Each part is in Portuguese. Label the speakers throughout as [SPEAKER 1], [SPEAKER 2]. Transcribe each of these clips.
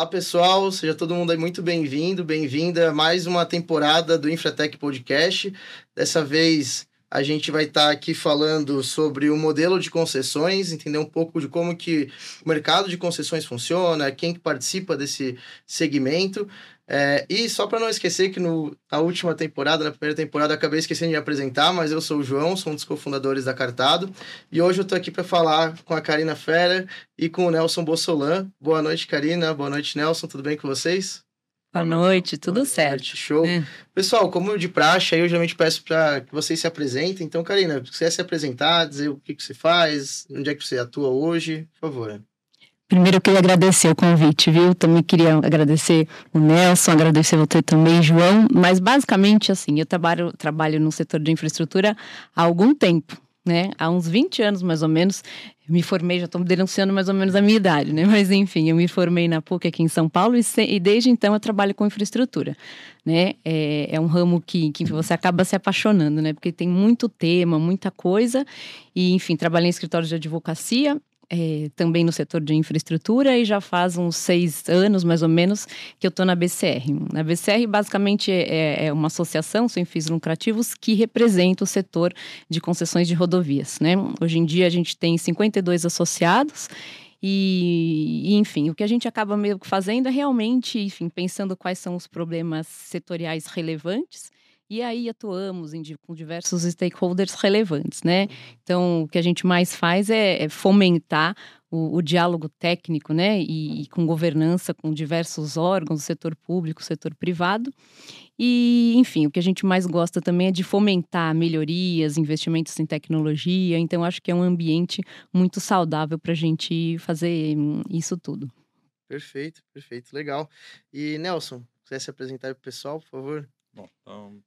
[SPEAKER 1] Olá, pessoal. Seja todo mundo aí muito bem-vindo, bem-vinda a mais uma temporada do Infratech Podcast. Dessa vez a gente vai estar tá aqui falando sobre o modelo de concessões, entender um pouco de como que o mercado de concessões funciona, quem que participa desse segmento. É, e só para não esquecer que no, na última temporada, na primeira temporada, acabei esquecendo de me apresentar, mas eu sou o João, sou um dos cofundadores da Cartado. E hoje eu estou aqui para falar com a Karina Fera e com o Nelson Bossolan. Boa noite, Karina. Boa noite, Nelson. Tudo bem com vocês?
[SPEAKER 2] Boa noite, tudo Boa certo. Noite,
[SPEAKER 1] show. É. Pessoal, como de praxe, eu geralmente peço para que vocês se apresentem. Então, Karina, se quiser se apresentar, dizer o que, que você faz, onde é que você atua hoje, por favor.
[SPEAKER 2] Primeiro eu queria agradecer o convite, viu? Também queria agradecer o Nelson, agradecer você também, João. Mas basicamente, assim, eu trabalho, trabalho no setor de infraestrutura há algum tempo né? Há uns 20 anos, mais ou menos, me formei, já estou denunciando mais ou menos a minha idade, né? Mas enfim, eu me formei na PUC aqui em São Paulo e, se, e desde então eu trabalho com infraestrutura, né? É, é um ramo que, que você acaba se apaixonando, né? Porque tem muito tema, muita coisa e, enfim, trabalhei em escritório de advocacia é, também no setor de infraestrutura e já faz uns seis anos, mais ou menos, que eu estou na BCR. A BCR, basicamente, é, é, uma associação sem fins lucrativos que representa o setor de concessões de rodovias. Né? Hoje em dia, a gente tem 52 associados e, enfim, o que a gente acaba meio fazendo é realmente, enfim, pensando quais são os problemas setoriais relevantes e aí atuamos em, com diversos stakeholders relevantes, né? Então, o que a gente mais faz é, é fomentar o, o, diálogo técnico, né? E, e, com governança com diversos órgãos, setor público, setor privado. E, enfim, o que a gente mais gosta também é de fomentar melhorias, investimentos em tecnologia. Então, acho que é um ambiente muito saudável para a gente fazer hum, isso tudo.
[SPEAKER 1] Perfeito, perfeito, legal. E Nelson, quiser se apresentar para o pessoal, por favor?
[SPEAKER 3] Bom, então,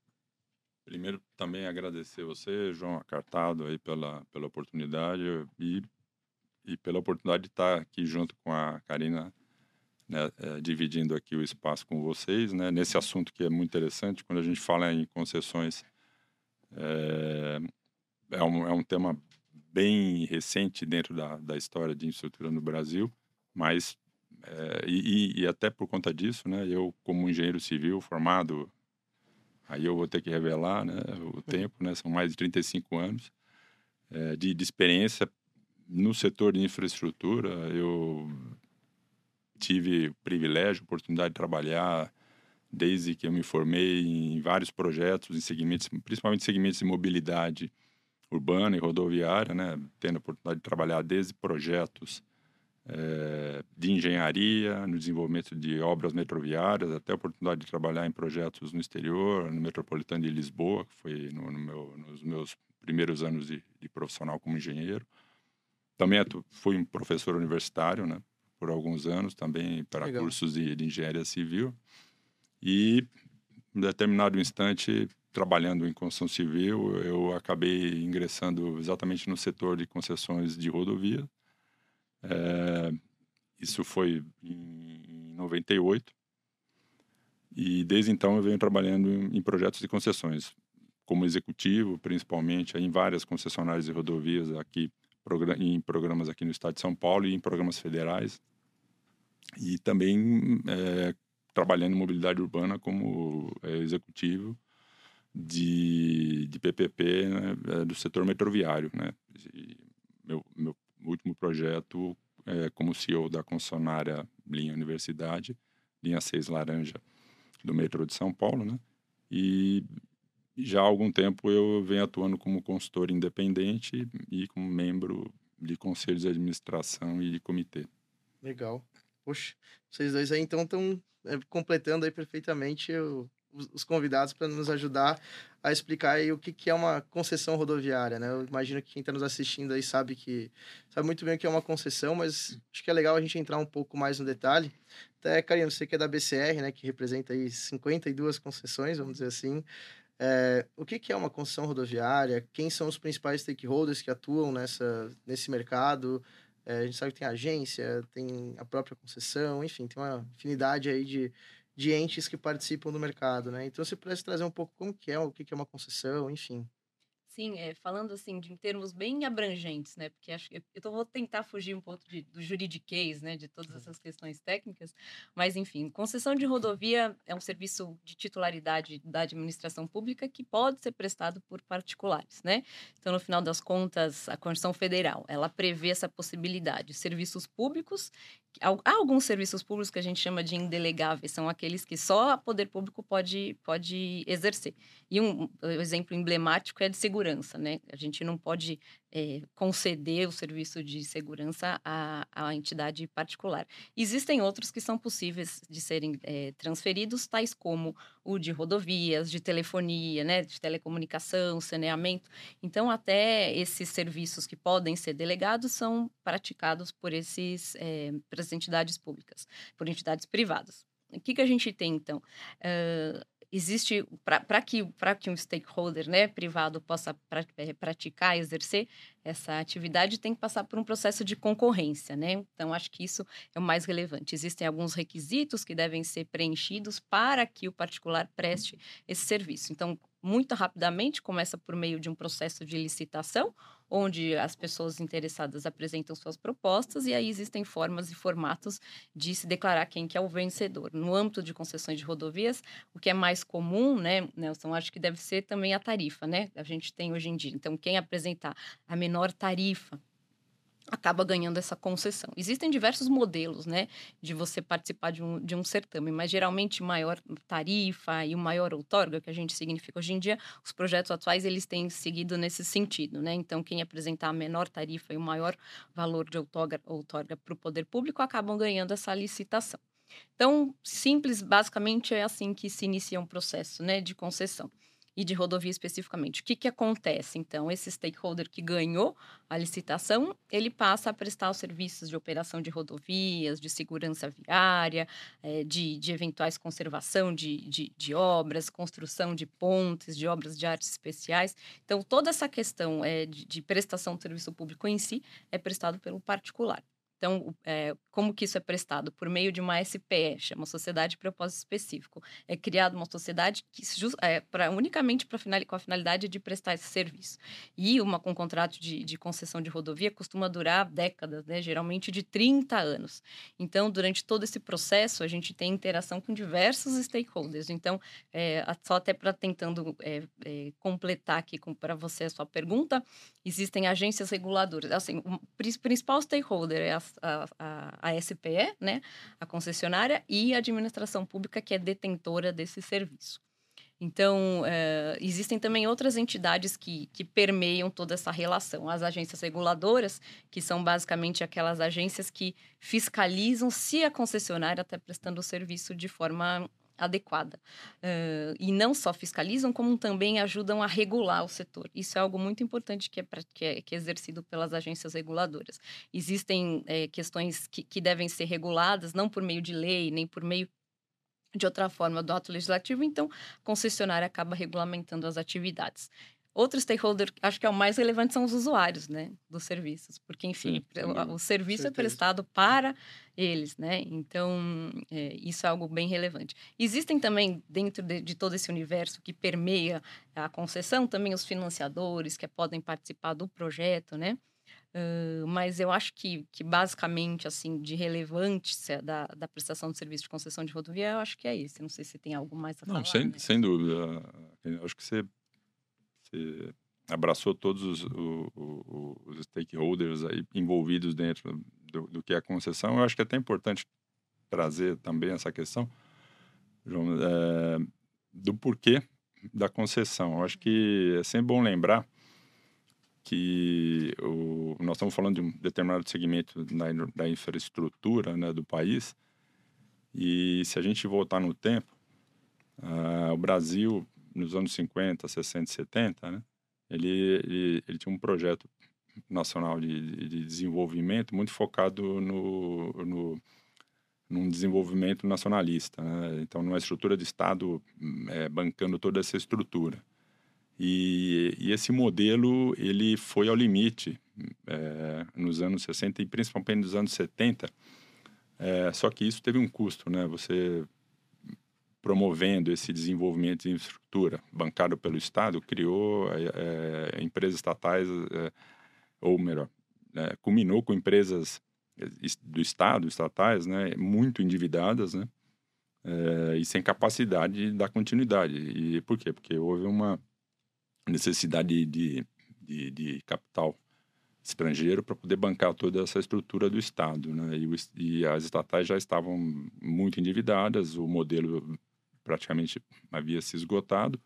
[SPEAKER 3] Primeiro, também agradecer você, João Acartado, aí pela, pela oportunidade e, e pela oportunidade de estar aqui junto com a Karina, né, é, dividindo aqui o espaço com vocês, né, nesse assunto que é muito interessante. Quando a gente fala em concessões, é, é, um, é um tema bem recente dentro da, da história de infraestrutura no Brasil, mas é, e, e, até por conta disso, né, eu como engenheiro civil formado aí eu vou ter que revelar né, o tempo, né, são mais de 35 anos é, de, de, experiência no setor de infraestrutura. Eu tive o privilégio, oportunidade de trabalhar desde que eu me formei em vários projetos, em segmentos, principalmente segmentos de mobilidade urbana e rodoviária, né, tendo a oportunidade de trabalhar desde projetos é, de engenharia, no desenvolvimento de obras metroviárias, até a oportunidade de trabalhar em projetos no exterior, no Metropolitano de Lisboa, que foi no, no meu, nos meus primeiros anos de, de, profissional como engenheiro. Também fui um professor universitário, né, por alguns anos, também para Legal. cursos de, de engenharia civil. E, em determinado instante, trabalhando em construção civil, eu acabei ingressando exatamente no setor de concessões de rodovia é, isso foi em 98. E desde então eu venho trabalhando em, projetos de concessões, como executivo, principalmente em várias concessionárias de rodovias aqui, em programas aqui no estado de São Paulo e em programas federais. E também é, trabalhando em mobilidade urbana como é, executivo de, de PPP né, é, do setor metroviário. Né? Meu, meu último projeto é, como CEO da concessionária Linha Universidade, linha 6 Laranja do metrô de São Paulo, né? E já há algum tempo eu venho atuando como consultor independente e como membro de conselhos de administração e de comitê.
[SPEAKER 1] Legal. Poxa, vocês dois aí então estão é, completando aí perfeitamente o, os convidados para nos ajudar a explicar o que, que é uma concessão rodoviária, né? Eu imagino que quem está nos assistindo aí sabe que sabe muito bem o que é uma concessão, mas acho que é legal a gente entrar um pouco mais no detalhe. Até, Karina, você que é da BCR, né, que representa aí 52 concessões, vamos dizer assim. É, o que, que é uma concessão rodoviária? Quem são os principais stakeholders que atuam nessa, nesse mercado? É, a gente sabe que tem agência, tem a própria concessão, enfim, tem uma infinidade aí de, de entes que participam do mercado, né? Então, você pudesse trazer um pouco como que é, o que é uma concessão, enfim.
[SPEAKER 2] Sim, é, falando assim, de, termos bem abrangentes, né? Porque acho que eu, eu vou tentar fugir um pouco de, do juridiquês, né? De todas essas questões técnicas. Mas, enfim, concessão de rodovia é um serviço de titularidade da administração pública que pode ser prestado por particulares, né? Então, no final das contas, a Constituição Federal, ela prevê essa possibilidade. Serviços públicos há alguns serviços públicos que a gente chama de indelegáveis, são aqueles que só o poder público pode, pode exercer. E um, exemplo emblemático é de segurança, né? A gente não pode é, conceder o serviço de segurança à, à, entidade particular. Existem outros que são possíveis de serem é, transferidos, tais como o de rodovias, de telefonia, né, de telecomunicação, saneamento. Então, até esses serviços que podem ser delegados são praticados por esses é, por entidades públicas, por entidades privadas. O que, que a gente tem, então? Uh, existe para que para que um stakeholder né privado possa pra, é, praticar exercer essa atividade tem que passar por um processo de concorrência né? Então acho que isso é o mais relevante. Existem alguns requisitos que devem ser preenchidos para que o particular preste esse serviço. Então muito rapidamente começa por meio de um processo de licitação onde as pessoas interessadas apresentam suas propostas e aí existem formas e formatos de se declarar quem que é o vencedor. No âmbito de concessões de rodovias, o que é mais comum, né, Nelson, acho que deve ser também a tarifa, né? A gente tem hoje em dia. Então, quem apresentar a menor tarifa acaba ganhando essa concessão. Existem diversos modelos, né, de você participar de um, de um certame, mas geralmente maior tarifa e o maior outorga, que a gente significa hoje em dia, os projetos atuais eles têm seguido nesse sentido, né? Então, quem apresentar a menor tarifa e o maior valor de outorga, outorga para o poder público acabam ganhando essa licitação. Então, simples, basicamente é assim que se inicia um processo, né, de concessão e de rodovia especificamente. O que, que acontece? Então, esse stakeholder que ganhou a licitação, ele passa a prestar os serviços de operação de rodovias, de segurança viária, é, de, de eventuais conservação de, de, de, obras, construção de pontes, de obras de artes especiais. Então, toda essa questão é, de, de prestação do serviço público em si é prestado pelo particular. Então, é, como que isso é prestado? Por meio de uma SPE, chama Sociedade de Propósito Específico. É criada uma sociedade que é, pra, unicamente pra com a finalidade de prestar esse serviço. E uma com contrato de, de concessão de rodovia costuma durar décadas, né? geralmente de 30 anos. Então, durante todo esse processo, a gente tem interação com diversos stakeholders. Então, é, só até para tentando é, é, completar aqui para você a sua pergunta, existem agências reguladoras. Assim, o principal stakeholder é a a, a, SPE, né, a concessionária, e a administração pública, que é detentora desse serviço. Então, é, existem também outras entidades que, que permeiam toda essa relação. As agências reguladoras, que são basicamente aquelas agências que fiscalizam se a concessionária está prestando o serviço de forma adequada. Uh, e não só fiscalizam, como também ajudam a regular o setor. Isso é algo muito importante que é, pra, que é, que é exercido pelas agências reguladoras. Existem é, questões que, que devem ser reguladas, não por meio de lei, nem por meio de outra forma do ato legislativo, então a concessionária acaba regulamentando as atividades. Outro stakeholder, acho que é o mais relevante, são os usuários, né, dos serviços, porque, enfim, Sim, o, o, serviço é prestado para eles, né, então é, isso é algo bem relevante. Existem também, dentro de, de, todo esse universo que permeia a concessão, também os financiadores que podem participar do projeto, né, Uh, mas eu acho que, que basicamente, assim, de relevância da, da prestação de serviço de concessão de rodovia, eu acho que é isso. Não sei se tem algo mais a
[SPEAKER 3] Não,
[SPEAKER 2] falar.
[SPEAKER 3] Sem,
[SPEAKER 2] né?
[SPEAKER 3] sem dúvida. Eu acho que você você abraçou todos os, os, os stakeholders envolvidos dentro do, do, que é a concessão. Eu acho que é até importante trazer também essa questão, João, é, do porquê da concessão. Eu acho que é sempre bom lembrar que o, nós estamos falando de um determinado segmento da, da infraestrutura né, do país e se a gente voltar no tempo, uh, o Brasil nos anos 50, 60 70, né? Ele, ele, ele tinha um projeto nacional de, de desenvolvimento muito focado no, no num desenvolvimento nacionalista, né? então numa estrutura de Estado é, bancando toda essa estrutura. E, e, esse modelo ele foi ao limite é, nos anos 60 e principalmente nos anos 70. É, só que isso teve um custo, né? Você promovendo esse desenvolvimento de infraestrutura bancado pelo Estado, criou é, empresas estatais, é, ou melhor, é, culminou com empresas do Estado, estatais, né, muito endividadas, né, e sem capacidade de dar continuidade. E por quê? Porque houve uma necessidade de, de, de capital estrangeiro para poder bancar toda essa estrutura do Estado, né? E, e, as estatais já estavam muito endividadas, o modelo praticamente havia se esgotado,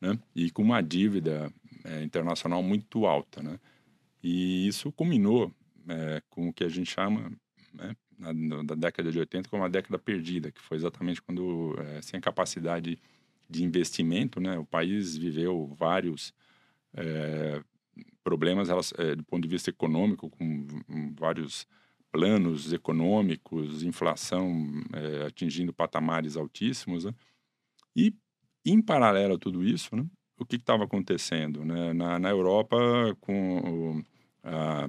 [SPEAKER 3] né? E com uma dívida é, internacional muito alta, né? E isso culminou é, com o que a gente chama, né, na, na, década de 80, como uma década perdida, que foi exatamente quando, é, sem capacidade de investimento, né? O país viveu vários é, problemas é, do ponto de vista econômico, com vários planos econômicos, inflação é, atingindo patamares altíssimos, né? E, em paralelo a tudo isso, né, o que estava acontecendo? Né? Na, na Europa, com o, a,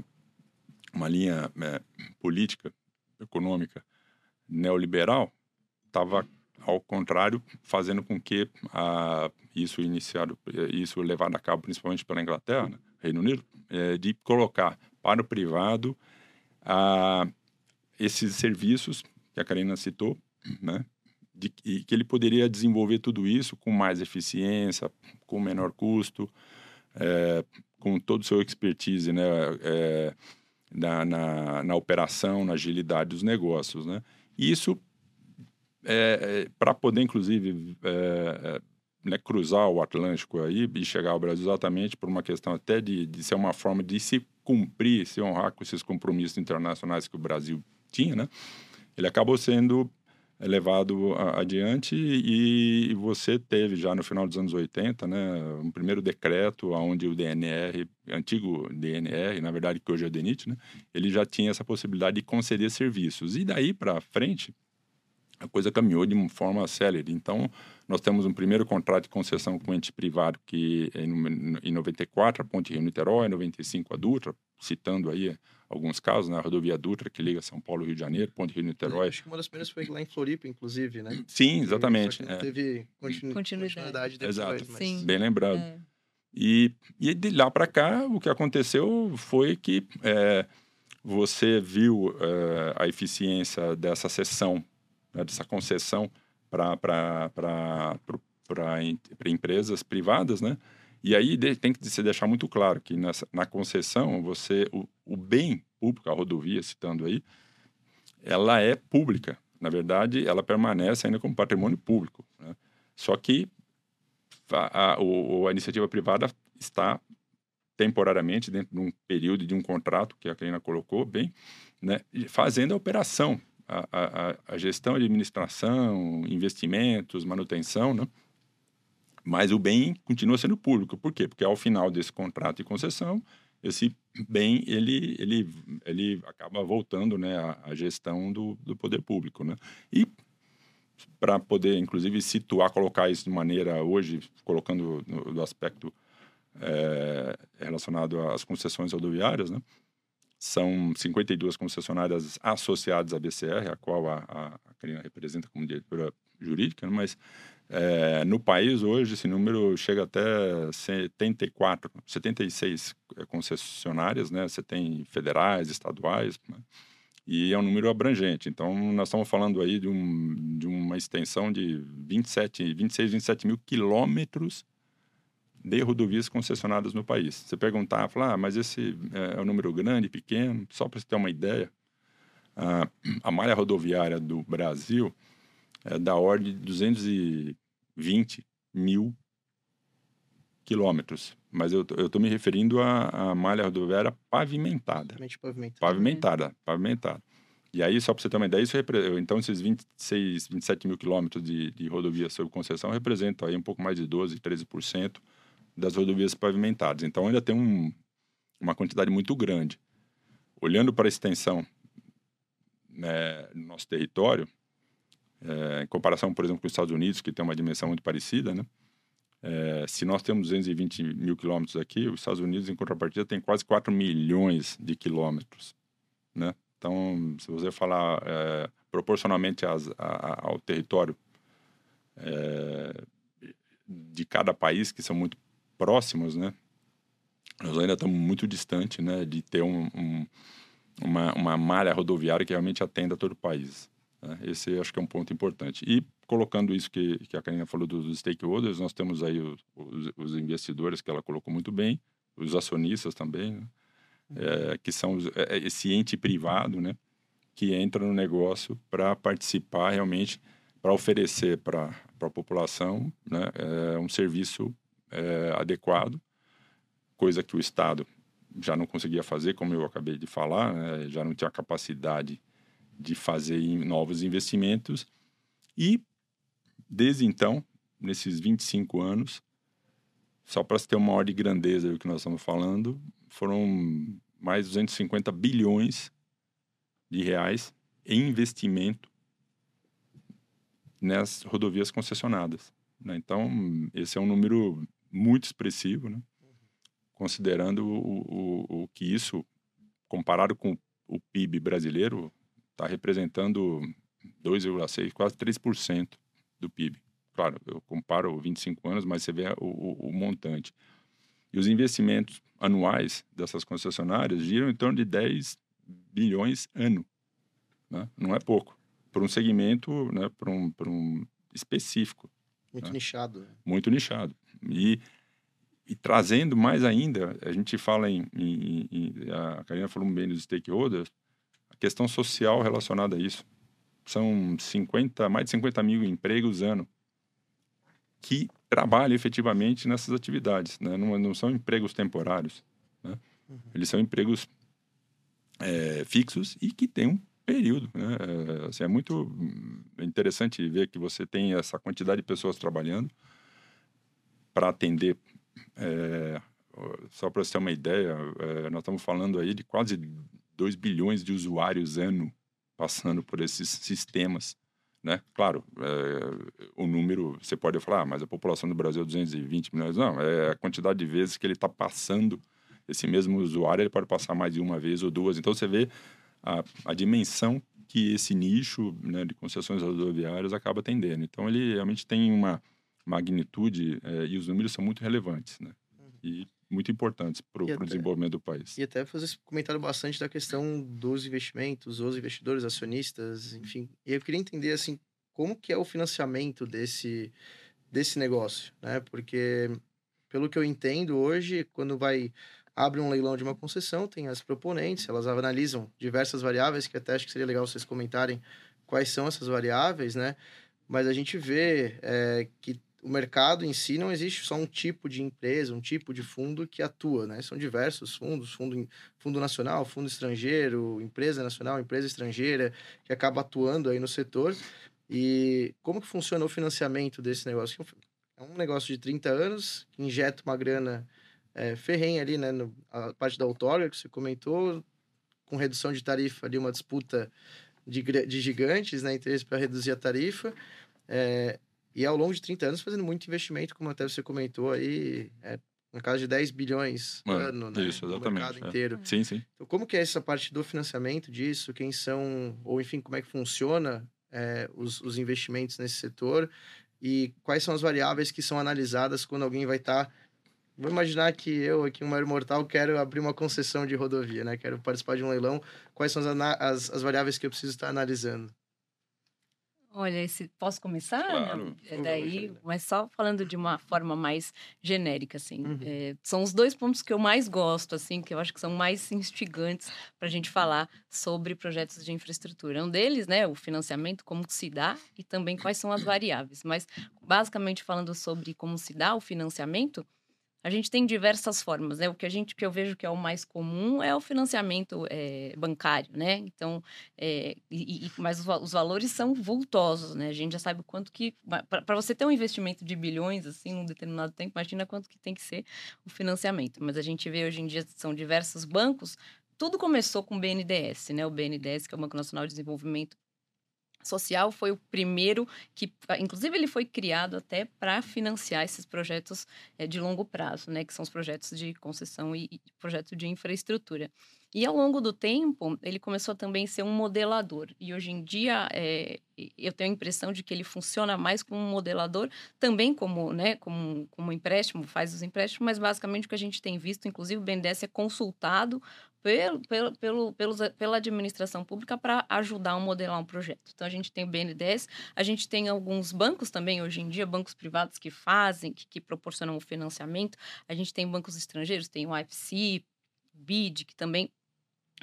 [SPEAKER 3] uma linha é, política, econômica neoliberal, estava, ao contrário, fazendo com que a, isso iniciado, isso levado a cabo principalmente pela Inglaterra, né? Reino Unido, é, de colocar para o privado a, esses serviços que a Karina citou, né? De, e que ele poderia desenvolver tudo isso com mais eficiência, com menor custo, é, com todo o seu expertise né, é, na, na, na, operação, na agilidade dos negócios. Né? E isso, é, é para poder, inclusive, é, é, né, cruzar o Atlântico aí e chegar ao Brasil exatamente por uma questão até de, de ser uma forma de se cumprir, se honrar com esses compromissos internacionais que o Brasil tinha, né? Ele acabou sendo levado adiante e você teve já no final dos anos 80, né, um primeiro decreto onde o DNR, antigo DNR, na verdade que hoje é o DENIT, né, ele já tinha essa possibilidade de conceder serviços. E daí para frente, a coisa caminhou de uma forma célere. Então, nós temos um primeiro contrato de concessão com ente privado que é em 94 a Ponte Rio-Niterói, 95 a Dutra, citando aí alguns casos, na né? rodovia Dutra que liga São Paulo e Rio de Janeiro, Ponte Rio-Niterói.
[SPEAKER 1] Acho que uma das primeiras foi lá em Floripa, inclusive, né?
[SPEAKER 3] Sim, exatamente.
[SPEAKER 1] É. Teve continu continuidade. continuidade
[SPEAKER 3] Exato, mas... Sim. bem lembrado. É. E, e de lá para cá, o que aconteceu foi que é, você viu é, a eficiência dessa sessão né, dessa concessão para empresas privadas, né? E aí tem que se deixar muito claro que nessa, na concessão, você o, o bem público, a rodovia, citando aí, ela é pública. Na verdade, ela permanece ainda como patrimônio público. Né? Só que a, a, a, iniciativa privada está temporariamente dentro de um período de um contrato que a Karina colocou bem, né, fazendo a operação a, a, a gestão, administração, investimentos, manutenção, né? Mas o bem continua sendo público. Por quê? Porque ao final desse contrato de concessão, esse bem ele, ele, ele acaba voltando né, à, à gestão do, do poder público. Né? E para poder, inclusive, situar, colocar isso de maneira, hoje, colocando no, do aspecto é, relacionado às concessões rodoviárias, né? São 52 concessionárias associadas à BCR, a qual a, a, a representa como diretora jurídica, né? mas é, no país hoje esse número chega até 74, 76 é, concessionárias, né? Você tem federais, estaduais, né? e é um número abrangente. Então, nós estamos falando aí de, um, de uma extensão de 27, 26, 27 mil quilômetros de rodovias concessionadas no país. Você perguntar, falar, ah, mas esse é, é um número grande, pequeno? Só para você ter uma ideia, a, a malha rodoviária do Brasil é da ordem de 220 mil quilômetros. Mas eu estou me referindo à, à malha rodoviária pavimentada.
[SPEAKER 1] Pavimentada.
[SPEAKER 3] Pavimentada, pavimentada. E aí, só para você ter uma ideia, isso então esses 26, 27 mil quilômetros de, de rodovia sob concessão representam aí um pouco mais de 12, 13% das rodovias pavimentadas. Então, ainda tem um, uma quantidade muito grande. Olhando para a extensão né, no nosso território, é, em comparação, por exemplo, com os Estados Unidos, que tem uma dimensão muito parecida, né? É, se nós temos 220 mil quilômetros aqui, os Estados Unidos, em contrapartida, tem quase 4 milhões de quilômetros, né? Então, se você falar é, proporcionalmente a, ao território é, de cada país, que são muito próximos, né? Nós ainda estamos muito distante, né, de ter um, um, uma, uma malha rodoviária que realmente atenda todo o país. Né? Esse acho que é um ponto importante. E colocando isso que, que a Karina falou dos stakeholders, nós temos aí os, os, os investidores que ela colocou muito bem, os acionistas também, né? é, que são é, esse ente privado, né, que entra no negócio para participar realmente, para oferecer para a população né, é, um serviço é, adequado, coisa que o Estado já não conseguia fazer, como eu acabei de falar, né, já não tinha capacidade de fazer novos investimentos. E, desde então, nesses 25 anos, só para se ter uma ordem de grandeza do que nós estamos falando, foram mais 250 bilhões de reais em investimento nas rodovias concessionadas. Né? Então, esse é um número muito expressivo, né? considerando o, o, o, que isso, comparado com o PIB brasileiro, está representando 2,6%, quase 3% do PIB. Claro, eu comparo 25 anos, mas você vê o, o montante. E os investimentos anuais dessas concessionárias giram em torno de 10 bilhões ano. Né? Não é pouco. Por um segmento, né? por, um, por um específico.
[SPEAKER 1] Muito
[SPEAKER 3] né?
[SPEAKER 1] nichado. Né?
[SPEAKER 3] Muito nichado. E, e trazendo mais ainda, a gente fala em, em, em a Karina falou bem dos stakeholders, questão social relacionada a isso. São 50, mais de 50 mil empregos ano que trabalham efetivamente nessas atividades. Né? Não, não são empregos temporários. Né? Uhum. Eles são empregos é, fixos e que têm um período. Né? É, assim, é muito interessante ver que você tem essa quantidade de pessoas trabalhando para atender. É, só para você ter uma ideia, é, nós estamos falando aí de quase 2 bilhões de usuários ano passando por esses sistemas né? Claro, é, o número, você pode falar, ah, mas a população do Brasil é 220 milhões. Não, é a quantidade de vezes que ele está passando, esse mesmo usuário, ele pode passar mais de uma vez ou duas. Então, você vê a, a dimensão que esse nicho né, de concessões rodoviárias acaba atendendo. Então, ele realmente tem uma magnitude é, e os números são muito relevantes, né? Uhum. E muito importantes para o desenvolvimento do país.
[SPEAKER 1] E até esse comentário bastante da questão dos investimentos, os investidores, acionistas, enfim. E eu queria entender, assim, como que é o financiamento desse, desse negócio, né? Porque, pelo que eu entendo hoje, quando vai abre um leilão de uma concessão, tem as proponentes, elas analisam diversas variáveis, que até acho que seria legal vocês comentarem quais são essas variáveis, né? Mas a gente vê é, que o mercado em si não existe só um tipo de empresa, um tipo de fundo que atua, né? São diversos fundos, fundo, fundo nacional, fundo estrangeiro, empresa nacional, empresa estrangeira, que acaba atuando aí no setor. E como que funciona o financiamento desse negócio? É um negócio de 30 anos, que injeta uma grana é, ferrenha ali, né? No, a parte da outorga que você comentou, com redução de tarifa ali, uma disputa de, de gigantes, né? Interesse para reduzir a tarifa. É, e ao longo de 30 anos fazendo muito investimento, como até você comentou aí, é, na casa de 10 bilhões por ano, né?
[SPEAKER 3] Isso, exatamente. No
[SPEAKER 1] mercado é. inteiro.
[SPEAKER 3] Sim, sim.
[SPEAKER 1] Então, como que é essa parte do financiamento disso? Quem são, ou enfim, como é que funciona é, os, os investimentos nesse setor? E quais são as variáveis que são analisadas quando alguém vai estar... Tá... Vou imaginar que eu, aqui, um mero mortal, quero abrir uma concessão de rodovia, né? Quero participar de um leilão. Quais são as, as, as variáveis que eu preciso estar analisando?
[SPEAKER 2] Olha, esse, posso começar?
[SPEAKER 3] Claro.
[SPEAKER 2] É daí, mas só falando de uma forma mais genérica, assim.
[SPEAKER 1] Uhum.
[SPEAKER 2] É, são os dois pontos que eu mais gosto, assim, que eu acho que são mais instigantes para a gente falar sobre projetos de infraestrutura. Um deles, né, o financiamento, como se dá e também quais são as variáveis. Mas, basicamente, falando sobre como se dá o financiamento, a gente tem diversas formas, né? O que a gente que eu vejo que é o mais comum é o financiamento é, bancário, né? Então, é, e, e, mas os, os, valores são vultosos, né? A gente já sabe o quanto que para você ter um investimento de bilhões assim, num determinado tempo, imagina quanto que tem que ser o financiamento. Mas a gente vê hoje em dia são diversos bancos. Tudo começou com o BNDES, né? O BNDES, que é o Banco Nacional de Desenvolvimento social foi o primeiro que, inclusive, ele foi criado até para financiar esses projetos é, de longo prazo, né, que são os projetos de concessão e, e projeto de infraestrutura. E ao longo do tempo, ele começou também a ser um modelador. E hoje em dia, é, eu tenho a impressão de que ele funciona mais como um modelador, também como, né, como, como empréstimo, faz os empréstimos, mas basicamente o que a gente tem visto, inclusive o BNDES é consultado pelo, pelo, pelo, pelos, pela administração pública para ajudar a modelar um projeto. Então, a gente tem o BNDES, a gente tem alguns bancos também, hoje em dia, bancos privados que fazem, que, que proporcionam o financiamento. A gente tem bancos estrangeiros, tem o IFC, BID, que também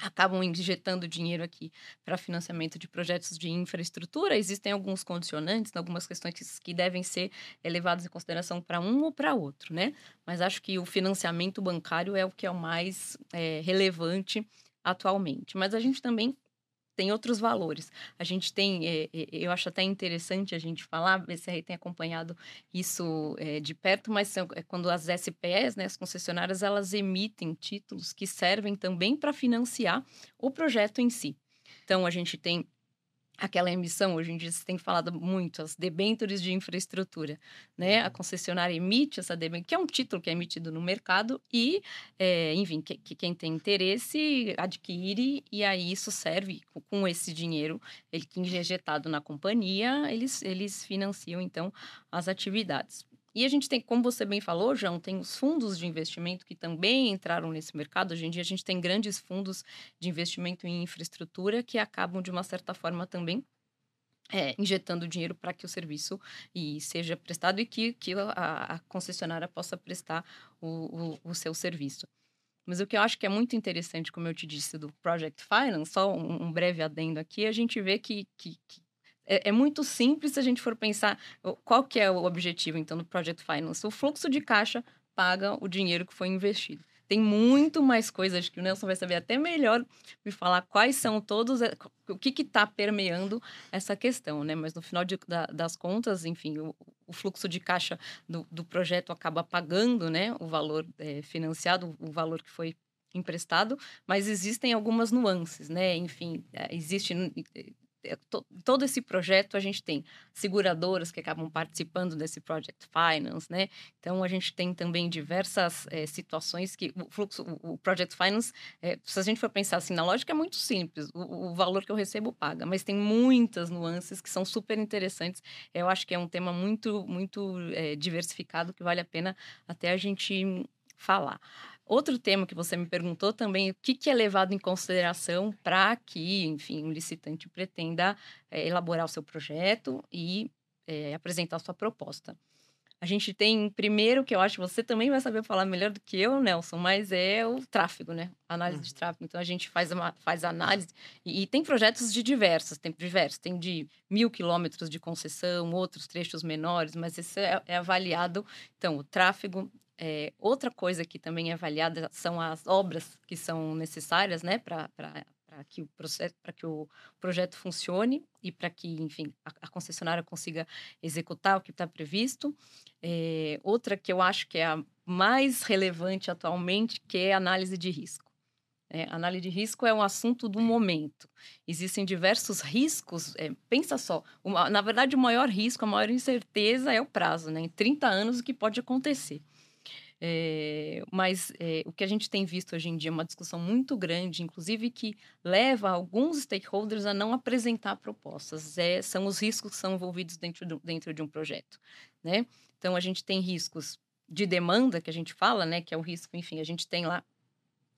[SPEAKER 2] acabam injetando dinheiro aqui para financiamento de projetos de infraestrutura, existem alguns condicionantes, algumas questões que, devem ser levadas em consideração para um ou para outro, né? Mas acho que o financiamento bancário é o que é o mais é, relevante atualmente. Mas a gente também tem outros valores. A gente tem, é, eu acho até interessante a gente falar, se aí tem acompanhado isso é, de perto, mas é quando as SPEs, né, as concessionárias, elas emitem títulos que servem também para financiar o projeto em si. Então, a gente tem aquela emissão, hoje em dia se tem falado muito, as debêntures de infraestrutura, né? A concessionária emite essa debênture, que é um título que é emitido no mercado e, é, enfim, que, que, quem tem interesse adquire e aí isso serve com esse dinheiro, ele que é injetado na companhia, eles, eles financiam então as atividades. E a gente tem, como você bem falou, João, tem os fundos de investimento que também entraram nesse mercado. Hoje em dia a gente tem grandes fundos de investimento em infraestrutura que acabam, de uma certa forma, também é, injetando dinheiro para que o serviço e seja prestado e que, que a, a concessionária possa prestar o, o, o, seu serviço. Mas o que eu acho que é muito interessante, como eu te disse, do Project Finance, só um, um breve adendo aqui, a gente vê que, que, que é, é, muito simples se a gente for pensar qual que é o objetivo, então, do Project Finance. O fluxo de caixa paga o dinheiro que foi investido. Tem muito mais coisas que o Nelson vai saber até melhor me falar quais são todos, o que está permeando essa questão, né? Mas no final de, da, das contas, enfim, o, o, fluxo de caixa do, do, projeto acaba pagando, né? O valor é, financiado, o valor que foi emprestado, mas existem algumas nuances, né? Enfim, é, existe é, todo esse projeto a gente tem seguradoras que acabam participando desse Project Finance, né? Então a gente tem também diversas é, situações que o fluxo, o Project Finance, é, se a gente for pensar assim na lógica é muito simples, o, o, valor que eu recebo paga, mas tem muitas nuances que são super interessantes. Eu acho que é um tema muito muito é, diversificado que vale a pena até a gente falar. Outro tema que você me perguntou também, o que, que é levado em consideração para que, enfim, um licitante pretenda é, elaborar o seu projeto e é, apresentar a sua proposta. A gente tem, primeiro, que eu acho que você também vai saber falar melhor do que eu, Nelson, mas é o tráfego, né? Análise uhum. de tráfego. Então, a gente faz, uma, faz análise e, e, tem projetos de diversos, tem diversos. Tem de mil quilômetros de concessão, outros trechos menores, mas esse é, é avaliado. Então, o tráfego é, outra coisa que também é avaliada são as obras que são necessárias, né, para que o que o projeto funcione e para que, enfim, a, a, concessionária consiga executar o que está previsto. É, outra que eu acho que é a mais relevante atualmente, que é a análise de risco. É, análise de risco é um assunto do momento. Existem diversos riscos. É, pensa só, uma, na verdade, o maior risco, a maior incerteza é o prazo, né? Em 30 anos, o que pode acontecer. É, mas é, o que a gente tem visto hoje em dia é uma discussão muito grande, inclusive que leva alguns stakeholders a não apresentar propostas. É, são os riscos que são envolvidos dentro, do, dentro de um projeto, né? Então, a gente tem riscos de demanda, que a gente fala, né? Que é o risco, enfim, a gente tem lá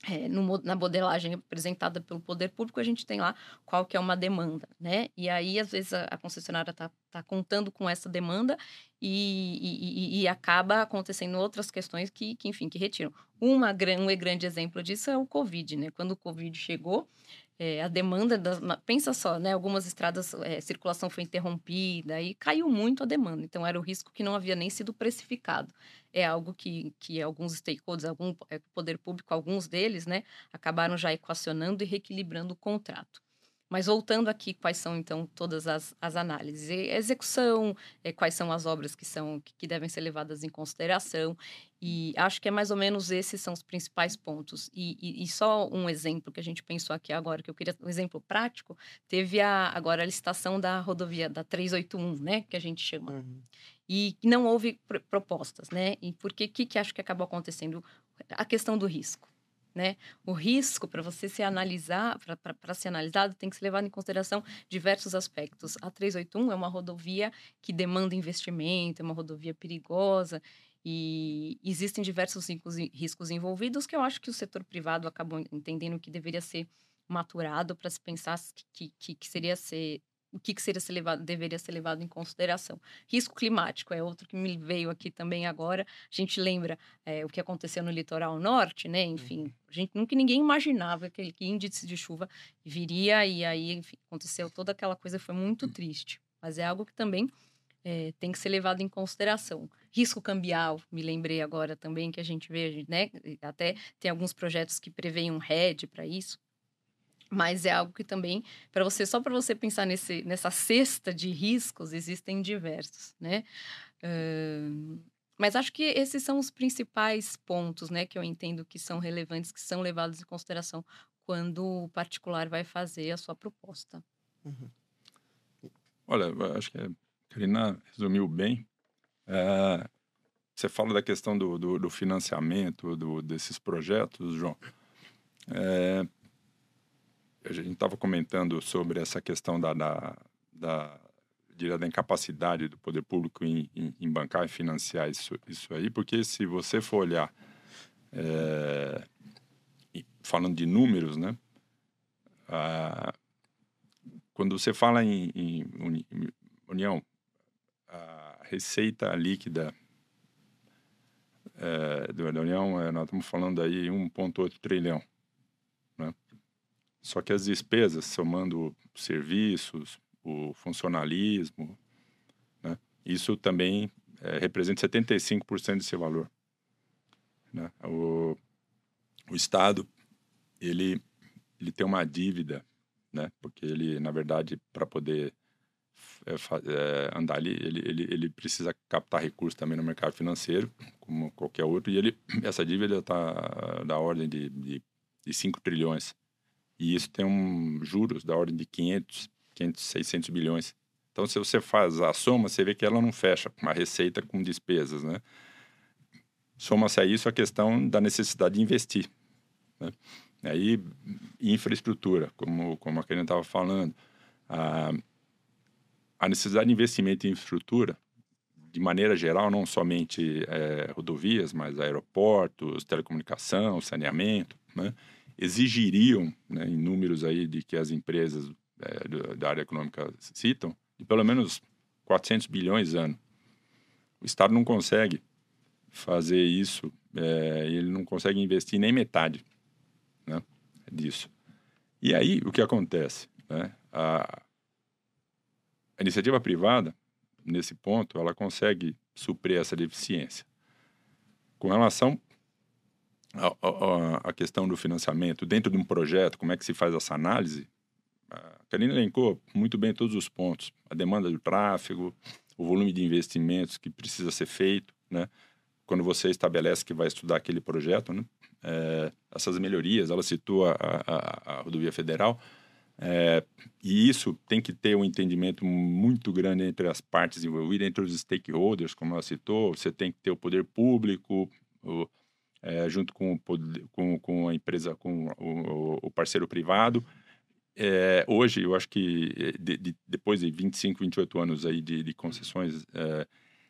[SPEAKER 2] é, no, na modelagem apresentada pelo poder público, a gente tem lá qual que é uma demanda, né? E aí, às vezes, a, a concessionária está tá contando com essa demanda e, e, e, acaba acontecendo outras questões que, que enfim, que retiram. Uma, um grande exemplo disso é o Covid, né? Quando o Covid chegou, é, a demanda. Pensa só, né? Algumas estradas, é, circulação foi interrompida e caiu muito a demanda. Então, era o risco que não havia nem sido precificado. É algo que, que alguns stakeholders, algum é, poder público, alguns deles, né, acabaram já equacionando e reequilibrando o contrato. Mas voltando aqui, quais são então todas as, as análises? E execução, é, quais são as obras que são que, devem ser levadas em consideração. E acho que é mais ou menos esses são os principais pontos. E, e, e, só um exemplo que a gente pensou aqui agora, que eu queria um exemplo prático, teve a, agora a licitação da rodovia da 381, né, que a gente chama. Uhum. E não houve pr propostas, né? E por que que acho que acabou acontecendo? A questão do risco né? O risco para você se analisar, para ser analisado, tem que ser levado em consideração diversos aspectos. A 381 é uma rodovia que demanda investimento, é uma rodovia perigosa e existem diversos riscos envolvidos que eu acho que o setor privado acabou entendendo que deveria ser maturado para se pensar que, que, que seria ser o que, que seria ser levado, deveria ser levado em consideração. Risco climático é outro que me veio aqui também agora. A gente lembra é, o que aconteceu no litoral norte, né? Enfim, uhum. a gente nunca ninguém imaginava que aquele índice de chuva viria e aí enfim, aconteceu toda aquela coisa foi muito triste. Mas é algo que também é, tem que ser levado em consideração. Risco cambial, me lembrei agora também que a gente vê, né? Até tem alguns projetos que preveem um RED para isso. Mas é algo que também, para você, só para você pensar nesse, nessa cesta de riscos, existem diversos, né? Uh, mas acho que esses são os principais pontos, né, que eu entendo que são relevantes, que são levados em consideração quando o particular vai fazer a sua proposta. Uhum.
[SPEAKER 3] Olha, acho que a Karina resumiu bem. É, você fala da questão do, do, do financiamento do, desses projetos, João. É, a gente estava comentando sobre essa questão da, da, da, da incapacidade do poder público em, em, em, bancar e financiar isso, isso aí, porque se você for olhar, é, falando de números, né, quando você fala em, em, união, a receita líquida é, da União, é, nós estamos falando aí 1,8 trilhão. Só que as despesas, somando serviços, o funcionalismo, né, isso também é, representa 75% desse valor. Né? O, o Estado, ele, ele tem uma dívida, né? porque ele, na verdade, para poder é, é, andar ali, ele, ele, ele precisa captar recursos também no mercado financeiro, como qualquer outro, e ele, essa dívida está da ordem de, de, de 5 trilhões e isso tem um juros da ordem de 500, 500, 600 bilhões. Então, se você faz a soma, você vê que ela não fecha uma receita com despesas, né? Soma-se a isso a questão da necessidade de investir. Né? Aí, infraestrutura, como, como a Karen estava falando, a, a necessidade de investimento em infraestrutura, de maneira geral, não somente é, rodovias, mas aeroportos, telecomunicação, saneamento, né? Exigiriam, né, em números aí de que as empresas é, da área econômica citam, de pelo menos 400 bilhões ano. O Estado não consegue fazer isso, é, ele não consegue investir nem metade né, disso. E aí, o que acontece? Né? A, a iniciativa privada, nesse ponto, ela consegue suprir essa deficiência. Com relação a, a, a, questão do financiamento dentro de um projeto, como é que se faz essa análise, a Karina elencou muito bem todos os pontos. A demanda do tráfego, o volume de investimentos que precisa ser feito, né? Quando você estabelece que vai estudar aquele projeto, né? É, essas melhorias, ela citou a, a, a rodovia federal, é, e isso tem que ter um entendimento muito grande entre as partes envolvidas, entre os stakeholders, como ela citou. Você tem que ter o poder público, o, é, junto com, com, com, a empresa, com o, o parceiro privado. É, hoje, eu acho que eh, de, de, depois de 25, 28 anos aí de, de concessões, é,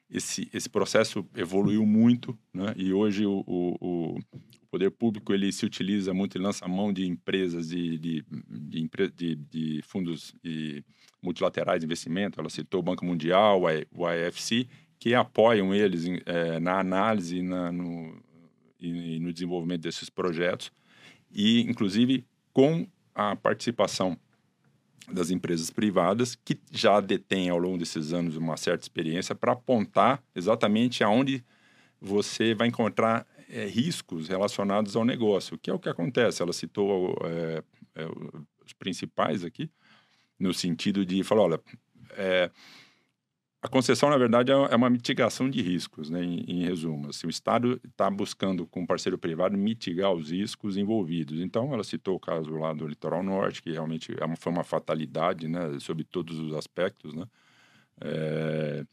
[SPEAKER 3] esse, esse processo evoluiu muito, né? E hoje o, o, o, poder público ele se utiliza muito, ele lança a mão de empresas de, de, de, de, fundos multilaterais de investimento. Ela citou o Banco Mundial, o IFC, que apoiam eles é, na análise, na, no, e, no desenvolvimento desses projetos e, inclusive, com a participação das empresas privadas que já detêm ao longo desses anos uma certa experiência para apontar exatamente aonde você vai encontrar é, riscos relacionados ao negócio, que é o que acontece. Ela citou é, é, os principais aqui, no sentido de falar, olha, é, a concessão, na verdade, é, é uma mitigação de riscos, né, em, em resumo. Assim, o Estado está buscando, com o parceiro privado, mitigar os riscos envolvidos. Então, ela citou o caso lá do Litoral Norte, que realmente é uma, foi uma fatalidade, né, sobre todos os aspectos, né. É,